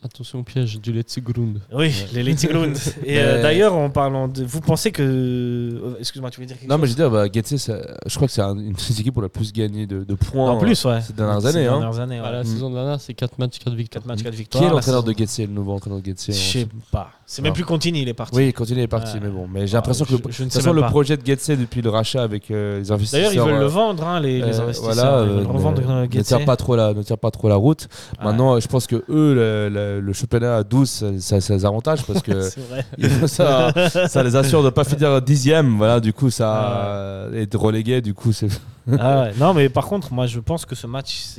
Attention au piège du Letzigrund. Oui, les Letzigrund. Et euh, d'ailleurs, en parlant de. Vous pensez que. euh, Excuse-moi, tu veux dire quelque Non, mais je veux dire, bah, Getse, je crois que c'est un- une des équipes où on a le plus gagné de, de points. En plus, ouais. ces dernières Ces années, hein. dernières années, ouais. Ah, la Mm. saison dernière, c'est 4 matchs, 4 victoires. 4 matchs, 4 Qui victoires. est La l'entraîneur saison- de Getse, le nouveau entraîneur de Getse Je sais pas. C'est même plus Contini, il est parti. Oui, continue, il est parti, mais bon. Mais j'ai l'impression Ah, que je- de je ne toute sais façon, même le pas. projet de Getse depuis le rachat avec euh, les investisseurs. D'ailleurs, ils veulent euh, le vendre, hein, les, les euh, investisseurs. voilà, ils veulent euh, revendre ne, euh, ne tire pas trop la, ne tire pas trop la route. Maintenant, je pense que eux, le, le- le championnat à 12, ça, ça, les avantage parce que ça, ça les assure de pas finir dixième. Voilà, du coup, ça est relégué. Du coup, c'est Ah ouais. Non, mais par contre, moi, je pense que ce match,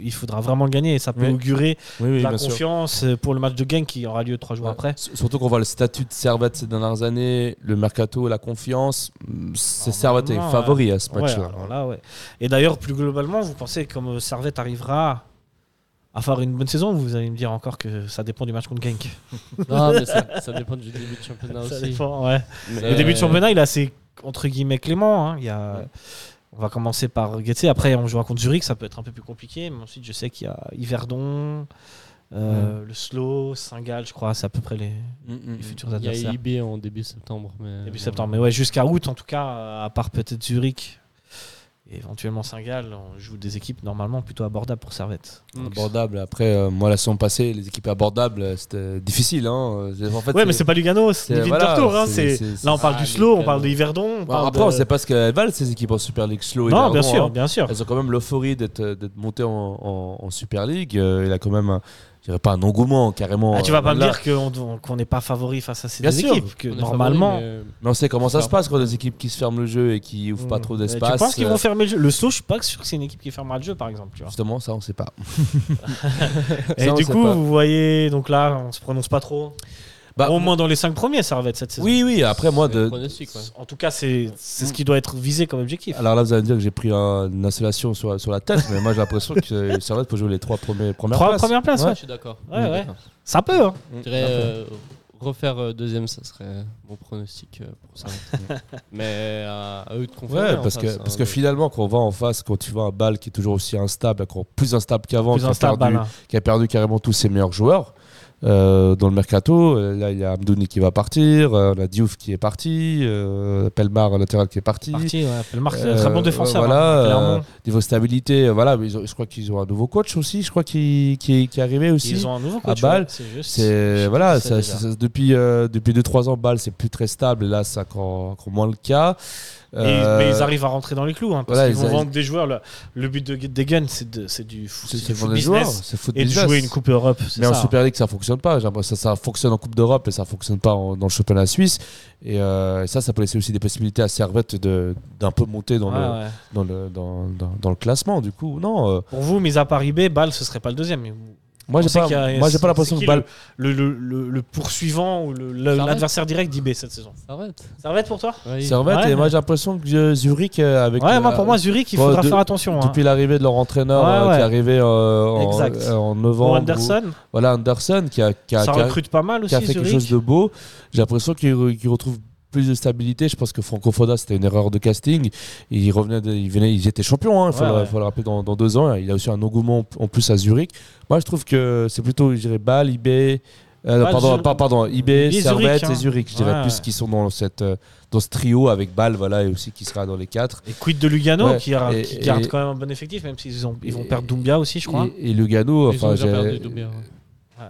il, faudra vraiment le gagner. Et ça peut Oui. augurer oui, oui, la sûr. confiance euh, pour le match de Genk qui aura lieu trois jours Ouais. après. S- Surtout qu'on voit le statut de Servette ces dernières années, le mercato, la confiance. C'est Ah, Servette est favori à ce match-là. ouais. Et d'ailleurs, plus globalement, vous pensez que comme euh, Servette arrivera à faire une bonne saison Vous allez me dire encore que ça dépend du match contre Genk? Non, mais ça, ça dépend du début de championnat Ça aussi. dépend, ouais. Mais- Le début de championnat, il est assez entre guillemets clément. hein. Il y a, on va commencer par Guetze. Après, on jouera contre Zurich, ça peut être un peu plus compliqué. Mais ensuite, je sais qu'il y a Yverdon, euh, le Slow, Saint-Gall, je crois. C'est à peu près les, Mm, mm, les mm. futurs Il y a adversaires. IB en début septembre. Mais Début septembre. Mais ouais, jusqu'à août, en tout cas, à part peut-être Zurich. Et éventuellement Saint-Gall, on joue des équipes normalement plutôt abordables pour Servette. Donc, Abordable. Après, euh, moi, la saison passée, les équipes abordables, euh, c'était difficile. Hein. En fait, Ouais, mais c'est pas Lugano, c'est voilà, Winterthur. hein, Là, on parle Ah, du slow, on parle de Yverdon. on Bon, parle après, de- on sait pas ce qu'elles valent, ces équipes en Super League slow et Non, Verdon, bien sûr, hein. bien sûr. Elles ont quand même l'euphorie d'être montées en, en- en Super League. Euh, il a quand même, un- dirais pas un engouement carrément. Ah, tu vas euh, pas me là. dire qu'on qu'on n'est pas favori face à ces Bien deux sûr. équipes. Que On est normalement. favori, mais- Mais on sait comment ça se passe quand des équipes qui se ferment le jeu et qui ouvrent pas Mm. trop Euh, d'espace. Tu penses qu'ils euh, vont fermer le jeu? Le slow, je suis pas sûr que c'est une équipe qui fermera le jeu, par exemple. Tu vois. Justement, ça, on sait pas. Et Ça, du sait coup, pas. vous voyez, donc là, on se prononce pas trop. Bah, Au moins dans les 5 premiers, Servette cette saison. Oui, oui. Après, moi, de, ouais. En tout cas, c'est c'est ce qui doit être visé comme objectif. alors là, vous allez me dire que j'ai pris un- une installation sur, sur la tête, mais moi, j'ai l'impression que Servette peut jouer les trois premiers, premières Trois places. premières places, ouais. Je suis d'accord. Ouais, ouais. D'accord. Ça peut, hein. Mm. Je dirais euh, refaire euh, deuxième, ça serait mon pronostic euh, pour ça. Mais à, à eux de confirmer. Ouais, en parce face, que, hein, parce que finalement, quand on va en face, quand tu vois un bal qui est toujours aussi instable, encore plus instable qu'avant, qui, Balin. qui a perdu carrément tous ses meilleurs joueurs euh, dans le mercato. Euh, Là, il y a Amdouni qui va partir, euh, on a Diouf qui est parti, euh, Pelmar, latéral, qui est parti. Parti, ouais. Pellemar, c'est un Euh, très bon défenseur. voilà, hein. Niveau stabilité, voilà, mais ils ont- je crois qu'ils ont un nouveau coach aussi, je crois, qui, qui, qui est arrivé aussi. Ils ont un nouveau à coach. Bâle, ouais, C'est voilà, ça- ça- depuis depuis 2-3 ans, Bâle c'est plus très stable. Et là, c'est encore, encore moins le cas. Et- Euh, mais ils arrivent à rentrer dans les clous. Hein, parce voilà, qu'ils ils vont a- vendre des joueurs. Le, le but de Degen, c'est du c'est c'est du joueurs, business. foot Et de jouer une Coupe Europe. Mais en ça. Super League, ça fonctionne pas. Ça, ça fonctionne en Coupe d'Europe et ça fonctionne pas en- dans le championnat suisse. Et euh, ça, ça peut laisser aussi des possibilités à Servette de- d'un peu monter dans, le, ouais. dans, le, dans, dans- dans le classement. Du coup, non. euh, Pour vous, mis à Paris B, Bâle, ce serait pas le deuxième. mais vous moi, j'ai pas, qu'il y a- moi, j'ai pas l'impression que le, le, le, le poursuivant ou le- le- Servette l'adversaire direct d'IB cette saison. Va être pour toi? Ouais, Servette, Ouais. et moi, j'ai l'impression que euh, Zurich, euh, avec. Ouais, moi pour moi, Zurich, il faudra de- faire attention. hein. Depuis l'arrivée de leur entraîneur Ouais, euh, ouais. qui est arrivé euh, en, Exact. euh, en Pour novembre. Anderson, ou- Voilà, Anderson qui a, qui a, ça qui a- recrute pas mal qui a aussi. fait quelque chose de beau. J'ai l'impression qu'il re- qu'il retrouve plus de stabilité. Je pense que Franco Foda, c'était une erreur de casting. Il revenait, de- il venait, ils étaient champions. hein, Il faut, Ouais, le, ouais. faut le rappeler dans, dans deux ans. Il a aussi un engouement en plus à Zurich. Moi, je trouve que c'est plutôt, je dirais, Bâle, IB. euh, Bâle, pardon, pas, pardon, IB, IB, Servette Zurich, hein. et Zurich. Je dirais Ouais, plus qu'ils sont dans, cette, euh, dans ce trio avec Bâle, voilà, et aussi qui sera dans les quatre. Et quid de Lugano qui, a- et- qui garde et- quand même un bon effectif, même s'ils ont, ils vont et- perdre Doumbia aussi, je crois. Et, et Lugano, Ils ont enfin, déjà perdu Doumbia.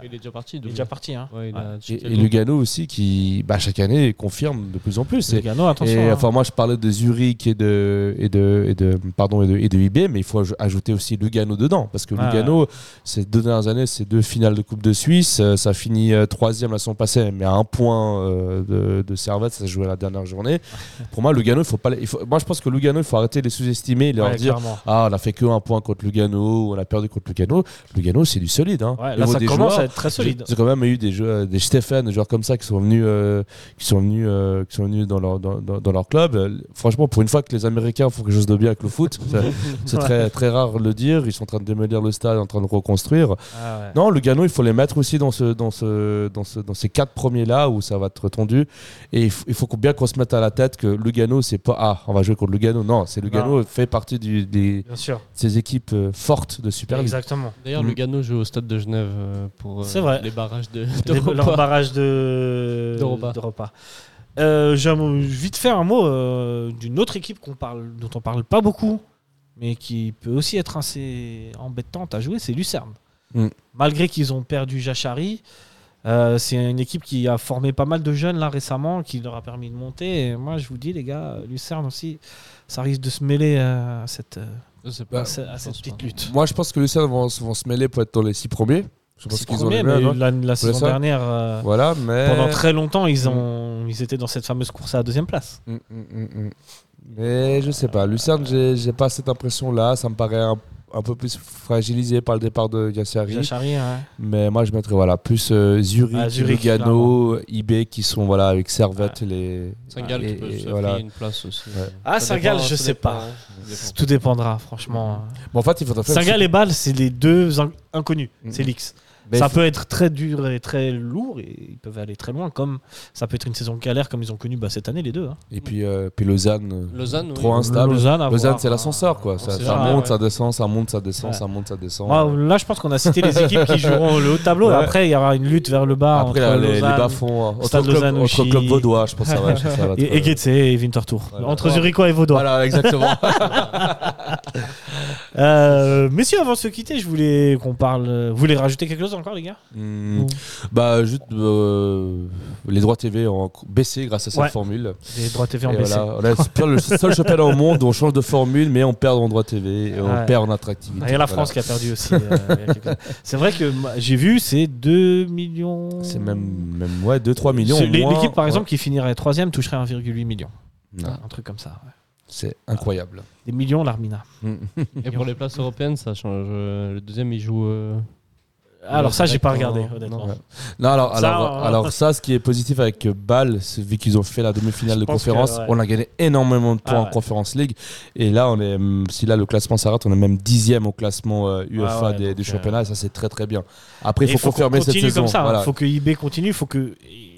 Ouais. Il est déjà parti. Il est Doumbia. déjà parti. Hein. Ouais, il Ouais. a et, Lugano aussi qui, bah, chaque année, confirme de plus en plus. Et- Lugano, attention. Et hein. enfin, moi, je parlais de Zurich et de, et de, et de, pardon, et de, et de IB, mais il faut aj- ajouter aussi Lugano dedans. Parce que Ouais, Lugano, ces deux dernières années, c'est deux finales de Coupe de Suisse. euh, Ça finit euh, troisième la saison passée, mais à un point euh, de, de Servette, ça joué la dernière journée. Pour moi, Lugano, il faut pas. les- il faut, moi, je pense que Lugano, il faut arrêter de les sous-estimer et leur Ouais, dire clairement. Ah, on a fait que un point contre Lugano, on a perdu contre Lugano. Lugano, c'est du solide. Hein. Ouais, là, ça des commence joueurs, à être très solide. j'ai quand même eu des jeux, des Stéphane, des joueurs comme ça qui sont venus, euh, qui sont venus, euh, qui sont venus dans leur dans, dans- dans leur club. Euh, franchement, pour une fois que les Américains font quelque chose de bien avec le foot, c'est- très très rare de le dire. Ils sont en train de démolir le stade, en train de reconstruire. Ah ouais. Non, Lugano, il faut les mettre aussi dans ce dans ce dans ce dans ces quatre premiers là où ça va être tendu. Et il faut, il faut bien qu'on se mette à la tête que Lugano, c'est pas ah on va jouer contre Lugano. Non, c'est Lugano fait partie du, des de Bien sûr. ces équipes euh, fortes de Super League. Exactement. D'ailleurs, Mm. Lugano joue au stade de Genève euh, pour euh, C'est vrai. les barrages de, Les-. Leur barrage de. Euh, J'ai un mot- vite faire un mot euh, d'une autre équipe qu'on parle, dont on parle pas beaucoup, mais qui peut aussi être assez embêtante à jouer, c'est Lucerne. Mm. Malgré qu'ils ont perdu Jachari, euh, c'est une équipe qui a formé pas mal de jeunes là récemment, qui leur a permis de monter. Et moi, je vous dis, les gars, Lucerne aussi, ça risque de se mêler à cette, euh, Bah, pas. à cette- petite lutte. Moi, je pense que Lucerne vont, vont se mêler pour être dans les six premiers. Je pense C'est qu'ils ont mais hein. la, la saison ça dernière, euh, Voilà, mais. pendant très longtemps, ils, ont, ils étaient dans cette fameuse course à la deuxième place. Mm, mm, mm, mm. Mais je sais pas. Lucerne, j'ai j'ai pas cette impression-là. Ça me paraît un, un peu plus fragilisé par le départ de Yassari. Jachari, ouais. Mais moi, je mettrais voilà, plus euh, Zurich, Ah, Zurich, Lugano, IB qui sont voilà, avec Servette. Les... Saint-Gall et- qui peut se voilà. une place aussi. Ouais. Ah, Saint-Gall, je sais pas. hein. Dépend. Tout dépendra, franchement. Bon, en fait, il faire. Saint-Gall et Bâle, c'est les deux in- inconnus. C'est l'X. Mais ça peut être très dur et très lourd, et ils peuvent aller très loin, comme ça peut être une saison galère, comme ils ont connu bah, cette année, les deux. hein. Et puis, euh, puis Lausanne, euh, Lausanne, oui. trop instable. Lausanne, c'est l'ascenseur, quoi. On Ça, monte, ouais. ça descend, ça monte, ça descend, Ouais. ça monte, ça descend. Moi, là, je pense qu'on a cité les équipes qui joueront le haut tableau, et après, il y aura une lutte vers le bas Après, entre les, les Lausanne bas-fonds, hein. Stade entre, club, Lausanne, entre club vaudois, je pense que ça va, ça va et, euh, Getse et Winterthur. Voilà. Entre Zurichois et Vaudois. Voilà, exactement. Euh, messieurs, avant de se quitter, je voulais qu'on parle. Vous voulez rajouter quelque chose encore, les gars Hmm, Bah, juste euh, les droits TV ont baissé grâce à cette Ouais. formule. Les droits TV en Et baissé. voilà, on super- le seul championnat au monde où on change de formule, mais on perd en droits TV et on perd en attractivité. Il y a la Voilà. France qui a perdu aussi. euh, a c'est vrai que j'ai vu, c'est 2 millions. C'est même, même ouais, 2-3 millions. L'équipe, par Ouais. exemple, qui finirait 3 toucherait 1,8 million. Un truc comme ça. ouais. C'est incroyable. Des millions, l'Armina. Et pour les places européennes, ça change. Euh, Le deuxième, il joue. euh, Alors, ça, j'ai pas regardé, honnêtement. non. Non, alors, Ça, alors, euh, alors ça, ce qui est positif avec Bâle, c'est vu qu'ils ont fait la demi-finale Je de pense conférence, que, ouais. on a gagné énormément de points Ah en ouais. Conférence League. Et là, on est, hum, si là le classement s'arrête, on est même dixième au classement euh, UEFA Ah ouais, des, donc, des euh, championnats. Et ça, c'est très très bien. Après, Et il faut, confirmer cette continue saison. comme ça. Il voilà. faut que IB continue. faut que.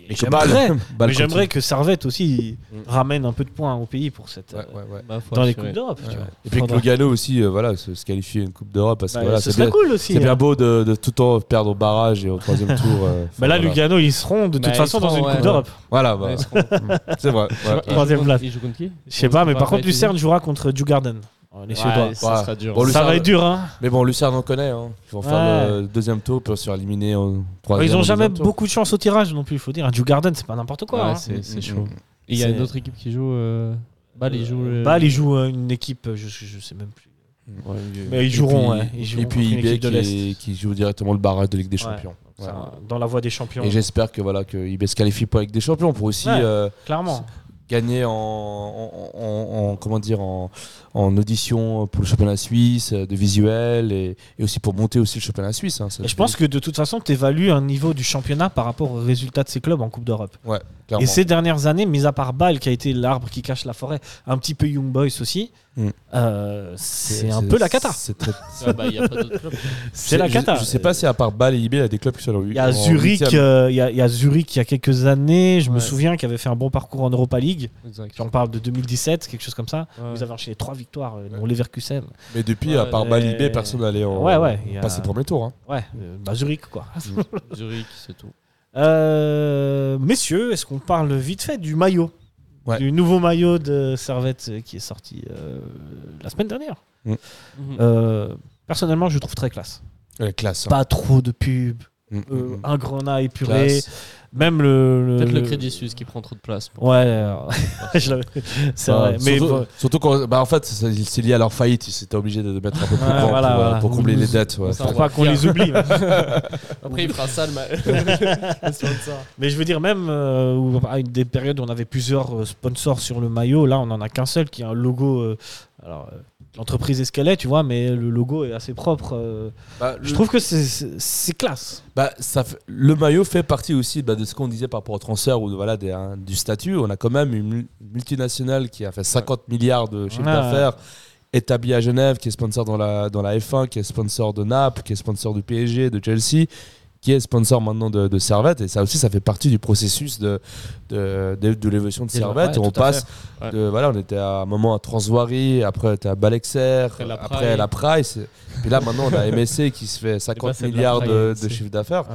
Et J'aimerais, mais j'aimerais que Servette aussi Mm. ramène un peu de points au pays pour cette. Ouais, ouais, ouais. Bah, Dans les. Coupes d'Europe. Et puis que Lugano aussi, euh, voilà, se, se qualifier une Coupe d'Europe parce que Bah, c'est cool aussi. c'est bien hein. beau de, de tout le temps perdre au barrage et au troisième tour. euh, Bah là, voilà. Lugano, ils seront de toute façon dans une Coupe ouais. d'Europe. Voilà, bah, c'est vrai. Troisième place. Je sais pas, mais par contre, Lucerne jouera contre Djurgården. Les Suédois. Ouais, ça Ouais. sera dur. Bon, Ça Lucerne- va être dur, hein. Mais bon, Lucerne, on connaît. Hein. Ils vont faire Ouais. le deuxième tour pour se faire éliminer au troisième. Ils ont au jamais deuxième tour. beaucoup de chance au tirage non plus, il faut dire. Djurgården, c'est pas n'importe quoi. Ouais, hein. c'est c'est Mm, chaud. mm, Et Il y a C'est- une autre équipe qui joue. euh, Bâle, il joue. euh, Bâle, ils jouent euh, une équipe, je, je, je sais même plus. ouais, il- Mais ils Et joueront, puis- ouais. Ils joueront Et puis contre une IB équipe de l'Est. qui, qui joue directement le barrage de Ligue des Ouais. Champions. Ça. Dans la voie des champions. Et j'espère que voilà que IB se qualifie pour la Ligue des Champions pour aussi Ouais. euh, Clairement. Gagner en, en, en- en- comment dire en, audition pour le championnat suisse de visuel et, et aussi pour monter aussi le championnat suisse. hein, Et je pense que de toute façon, tu évalues un niveau du championnat par rapport aux résultats de ces clubs en Coupe d'Europe. clairement. Et ces dernières années, mis à part Bâle, qui a été l'arbre qui cache la forêt, un petit peu Young Boys aussi, Mm. euh, c'est un peu la cata. c'est très- Ah bah, la je- cata. Je, sais pas si à part Bâle et IB, il y a des clubs qui sont Il y a Zurich, euh, il y, a, il y a Zurich il y a quelques années, je me Ouais. souviens, qui avait fait un bon parcours en Europa League. Exact. J'en parle de 2017, quelque chose comme ça. Ouais. Vous avez enchaîné trois victoires, euh, dont Leverkusen. Mais depuis, à Ouais, part et- Bâle IB, personne n'allait en Ouais, ouais, a- passer le premier tour. hein. Ouais, bah Zurich quoi. Zurich, c'est tout. Euh, messieurs, est-ce qu'on parle vite fait du maillot? Ouais. Du nouveau maillot de Servette euh, qui est sorti euh, la semaine dernière. Mhm. Euh, personnellement, je le trouve très classe. Ouais, classe. hein. Pas trop de pub, Mm, mm, euh, mm. un grenat épuré. Classe. Même le. le- Peut-être le le- Crédit Suisse qui prend trop de place. Ouais, euh, je l'avais- c'est Bah, vrai. Mais surtout, bon, surtout quand, bah en fait, c'est lié à leur faillite. Ils étaient obligés de mettre un peu plus Ouais, grand voilà, pour, euh, voilà. pour combler les dettes. ouais. On pas qu'on les oublie. Après, il fera ça le. Mais je veux dire, même euh, où- à une des périodes où on avait plusieurs euh, sponsors sur le maillot, là on en a qu'un seul qui a un logo. euh, alors, euh, l'entreprise est ce qu'elle est, tu vois, mais le logo est assez propre. euh. Bah, Je le- trouve que c'est- classe. Bah, ça fait- le maillot fait partie aussi bah, de ce qu'on disait par rapport au transfert ou de, voilà, des- hein, du statut. On a quand même une mul- multinationale qui a fait 50 milliards de chiffre d'affaires, établie à Genève, qui est sponsor dans la, dans la F1, qui est sponsor de Naples, qui est sponsor du PSG, de Chelsea, qui est sponsor maintenant de, de Servette. Et ça aussi, ça fait partie du processus de, de, de, de l'évolution de Ouais, Servette. on passe Ouais. de, voilà, on était à un moment à Transvoirie, après on était à Balexer, Après la après Praille. la Price. Puis là, maintenant, on a MSC qui se fait 50 c'est de la milliards de, de chiffre d'affaires.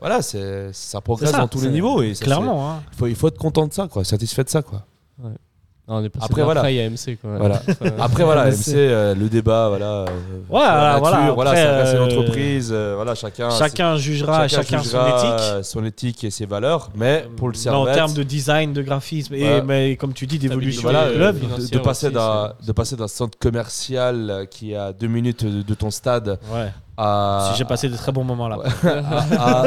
Voilà, c'est ça progresse ça, dans tous les niveaux et ça, Clairement. hein. il faut il faut être content de ça quoi, satisfait de ça quoi. Non, on est passé Après, de la voilà. Praille à MC. Quoi. Voilà. Après voilà, Mais MC c'est- euh, le débat voilà euh, Voilà, nature, voilà, voilà, après, euh, entreprises, euh, voilà, chacun Chacun jugera, chacun chacun, jugera, son éthique. euh, son éthique et ses valeurs, mais pour le Servette en termes de design, de graphisme, et, Ouais. mais comme tu dis, d'évolution voilà, du euh, club. de- de, passer d'un de passer d'un centre commercial euh, qui est à deux minutes de, de ton stade Ouais. À Si j'ai passé de très bons moments là. Ouais. à,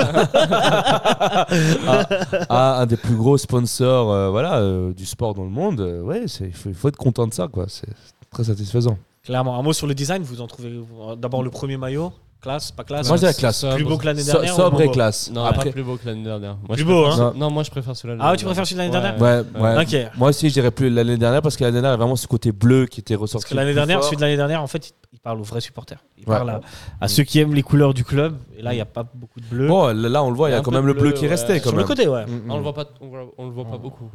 à- à un des plus gros sponsors euh, voilà, euh, du sport dans le monde, euh, ouais, c'est- il faut, il faut être content de ça, quoi. C'est très satisfaisant. Clairement. Un mot sur le design, vous en trouvez d'abord le premier maillot Classe, pas classe? Moi, je dirais classe. Plus beau que l'année dernière sobre et classe. Non, Après, pas plus beau que l'année dernière. Moi, Plus je beau, préfère- hein? Non, moi je préfère celui-là. de Ah, l'année tu préfères celui de l'année dernière? ouais, ouais. Ok. Moi aussi, je dirais plus l'année dernière parce que l'année dernière, il y a vraiment ce côté bleu qui était Parce ressorti. que l'année dernière, fort. celui de l'année dernière, en fait, parle aux vrais supporters. Il Ouais. parle à, à ceux qui aiment les couleurs du club. Et là, il n'y a pas beaucoup de bleu. Bon, là, on le voit, il y a quand même le bleu bleu, qui est resté ouais. quand Sur même. le côté, ouais. Mm, on le mm. voit pas, on, le voit pas beaucoup.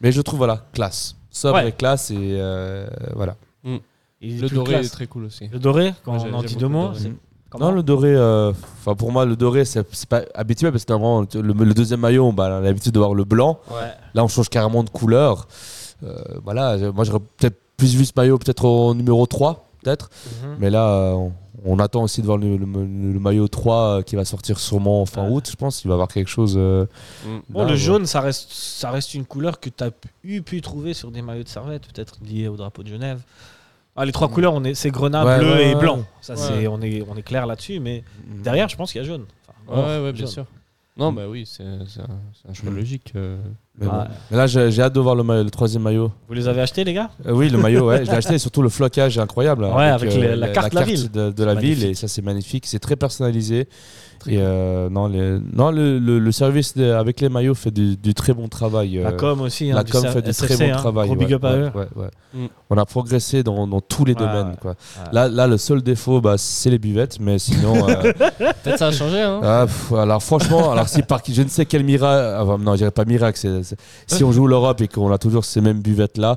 Mais je trouve, voilà, classe. Sobre Ouais. et classe et euh, voilà. Il est Le doré classe. est très cool aussi. Le doré, quand on en dit deux le mots, doré. c'est Mm. comment Non, le doré, euh, enfin pour moi, le doré, c'est pas habituel parce que normalement, le, le deuxième maillot, bah, on a l'habitude de voir le blanc. Ouais. Là, on change carrément de couleur. Euh, voilà, moi, j'aurais peut-être plus vu ce maillot peut-être au numéro 3, peut-être. Mhm. Mais là, on, on attend aussi de voir le, le- le maillot 3 euh, qui va sortir sûrement en fin Ouais. août, je pense. Il va y avoir quelque chose. euh, Mm. Bon, là, le ouais. jaune, ça reste, ça reste une couleur que tu as pu, pu trouver sur des maillots de servette, peut-être liés au drapeau de Genève. Ah, les trois couleurs, on est, c'est grenat, Ouais, bleu ouais, et blanc. Ça, Ouais. c'est, on, est, on est clair là-dessus, mais derrière, je pense qu'il y a jaune. Enfin, Ouais, ouais, bien jaune. sûr. Non, bah oui, c'est c'est un, un choix Mm. logique. euh. Mais, bon. Ouais. Mais là, j'ai j'ai hâte de voir le, maillot- le troisième maillot. Vous les avez achetés, les gars? Euh, oui, le maillot, ouais, je l'ai acheté et surtout le flocage est incroyable. hein, Ouais, avec les- la carte de la ville. de, de la C'est ville magnifique. et ça c'est magnifique, c'est très personnalisé. Et euh, non, les- non le, le- le service de- avec les maillots fait du, du très bon travail. La euh, com aussi. hein, la com fait du SFC, très bon hein. travail. Gros big ouais, up à ouais, eux. ouais, ouais. Mm. On a progressé dans, dans tous les Ouais, domaines. Quoi. Ouais. Là, là, le seul défaut, bah, c'est les buvettes, mais sinon. euh, Peut-être ça a changé, hein. ah, pff, alors franchement, alors si par je ne sais quel miracle, enfin, non, je dirais pas miracle, si on joue l'Europe et qu'on a toujours ces mêmes buvettes là,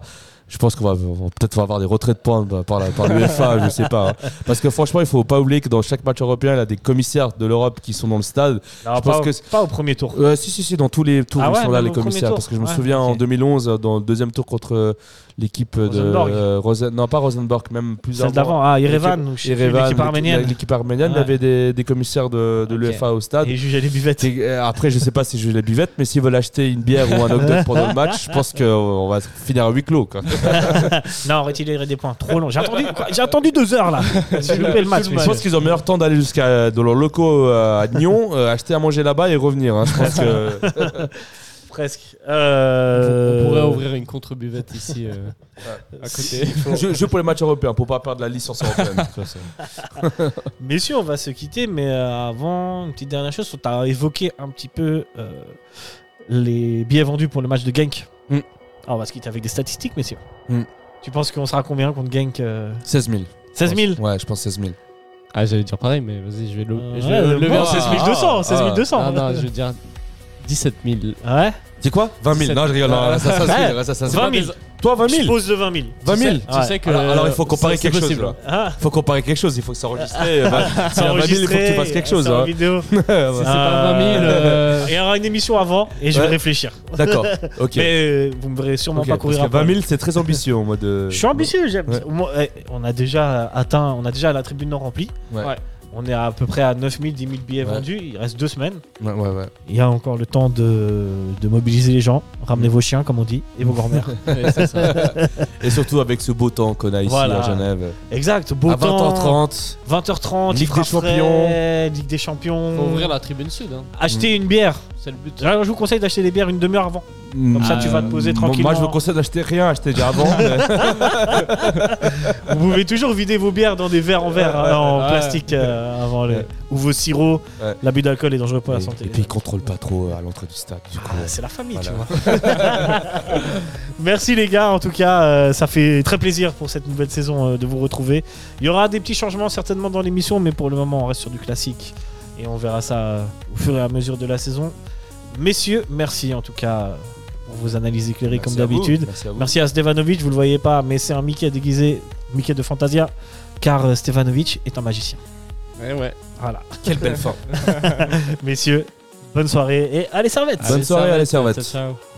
je pense qu'on va, peut-être avoir des retraits de points par, la, par l'UEFA, je sais pas. hein. Parce que franchement, il faut pas oublier que dans chaque match européen, il y a des commissaires de l'Europe qui sont dans le stade. Non, je pas, pense au, que- pas au premier tour. Euh, si, si, si, dans tous les tours, Ah ils ouais, sont là, les commissaires. tour. Parce que je me Ouais, souviens en ok. 2011, euh, dans le deuxième tour contre l'équipe de. Rosenborg. euh, Rosen- non, pas Rosenborg, même plus Celle avant. d'avant, ah, Yerevan, l'équipe arménienne. L'équipe arménienne, il y Ouais. avait des, des commissaires de, de l'UEFA au stade. Et juger les buvettes. Euh, Après, je sais pas si je les buvette, mais s'ils veulent acheter une bière ou un hot dog pendant le match, je pense qu'on va finir à huis clos. Quoi. Non, retirer des points. Trop long. J'ai attendu, j'ai attendu deux heures là. J'ai loupé le match. Je pense qu'ils ont meilleur temps d'aller jusqu'à dans leurs locaux euh, à Nyon, euh, acheter à manger là-bas et revenir. hein. Je pense que. Presque. Euh, On pourrait ouvrir une contre-buvette ici euh, à côté. je, je pour les matchs européens, pour pas perdre la licence européenne. de toute façon. Messieurs, on va se quitter, mais euh, avant, une petite dernière chose. Tu as évoqué un petit peu euh, les billets vendus pour le match de Genk. Mm. Alors, on va se quitter avec des statistiques, messieurs. Mm. Tu penses qu'on sera combien contre Genk euh, 16 000. 16 000 Ouais, je pense 16 000. Ah, j'allais dire pareil, mais vas-y, je vais le. Euh, je ouais, vais euh, lever bon, un- 16 200, 16 200. Ah, non, je vais dire 17 000. Ouais. C'est quoi? 20 000. Non, je rigole. non, ça, ça, Ouais. ça, ça, ça, 20 000. Toi, 20 Je 000 pose de 20 000. 20 000 Tu Ouais. sais que. alors, alors, il faut comparer quelque chose. là. Ah, Il faut comparer quelque chose, il faut que ça enregistre. A 20 000, il faut que tu fasses quelque chose. hein. vidéo. Si c'est pas 20 000. euh, Il y aura une émission avant et je vais réfléchir. D'accord, ok. Mais euh, vous me verrez sûrement Ok, pas parce courir que après. 20 000, c'est très ambitieux en mode. euh, Je suis ambitieux, j'aime. Ouais. Moi, eh, On a déjà atteint, on a déjà la tribune nord remplie. Ouais. On est à peu près à 9000, 10 000 billets Ouais. vendus. Il reste deux semaines. Ouais, ouais, ouais. Il y a encore le temps de, de mobiliser les gens. Ramenez vos chiens, comme on dit, et vos ça. Et surtout avec ce beau temps qu'on a ici Voilà. à Genève. exact, beau à temps. 20h30. 20h30, il Ligue des Champions. frais, Ligue des Champions. Faut ouvrir la tribune sud. Hein. Acheter une bière. C'est le but. Là, je vous conseille d'acheter des bières une demi-heure avant. Comme ça, tu vas te poser Moi, tranquillement. Moi, je vous conseille d'acheter rien, acheter déjà avant. mais- Vous pouvez toujours vider vos bières dans des verres en verre, hein, en Ouais. plastique euh, avant le... Ouais. ou vos sirops. Ouais. L'abus d'alcool est dangereux pour la santé. et puis, ils contrôlent pas trop euh, à l'entrée du stade. Du coup, Ah, c'est la famille, tu vois. Merci les gars, en tout cas, euh, ça fait très plaisir pour cette nouvelle saison euh, de vous retrouver. Il y aura des petits changements certainement dans l'émission, mais pour le moment, on reste sur du classique et on verra ça euh, au fur et à mesure de la saison. Messieurs, merci en tout cas pour vos analyses éclairées merci comme d'habitude. Merci à vous. Merci à Stevanovic, vous le voyez pas, mais c'est un Mickey déguisé, Mickey de Fantasia, car euh, Stevanovic est un magicien. Ouais, ouais. Voilà. Quelle belle fin. Messieurs, bonne soirée et allez servette Bonne soirée, allez, servette. Ciao, ciao.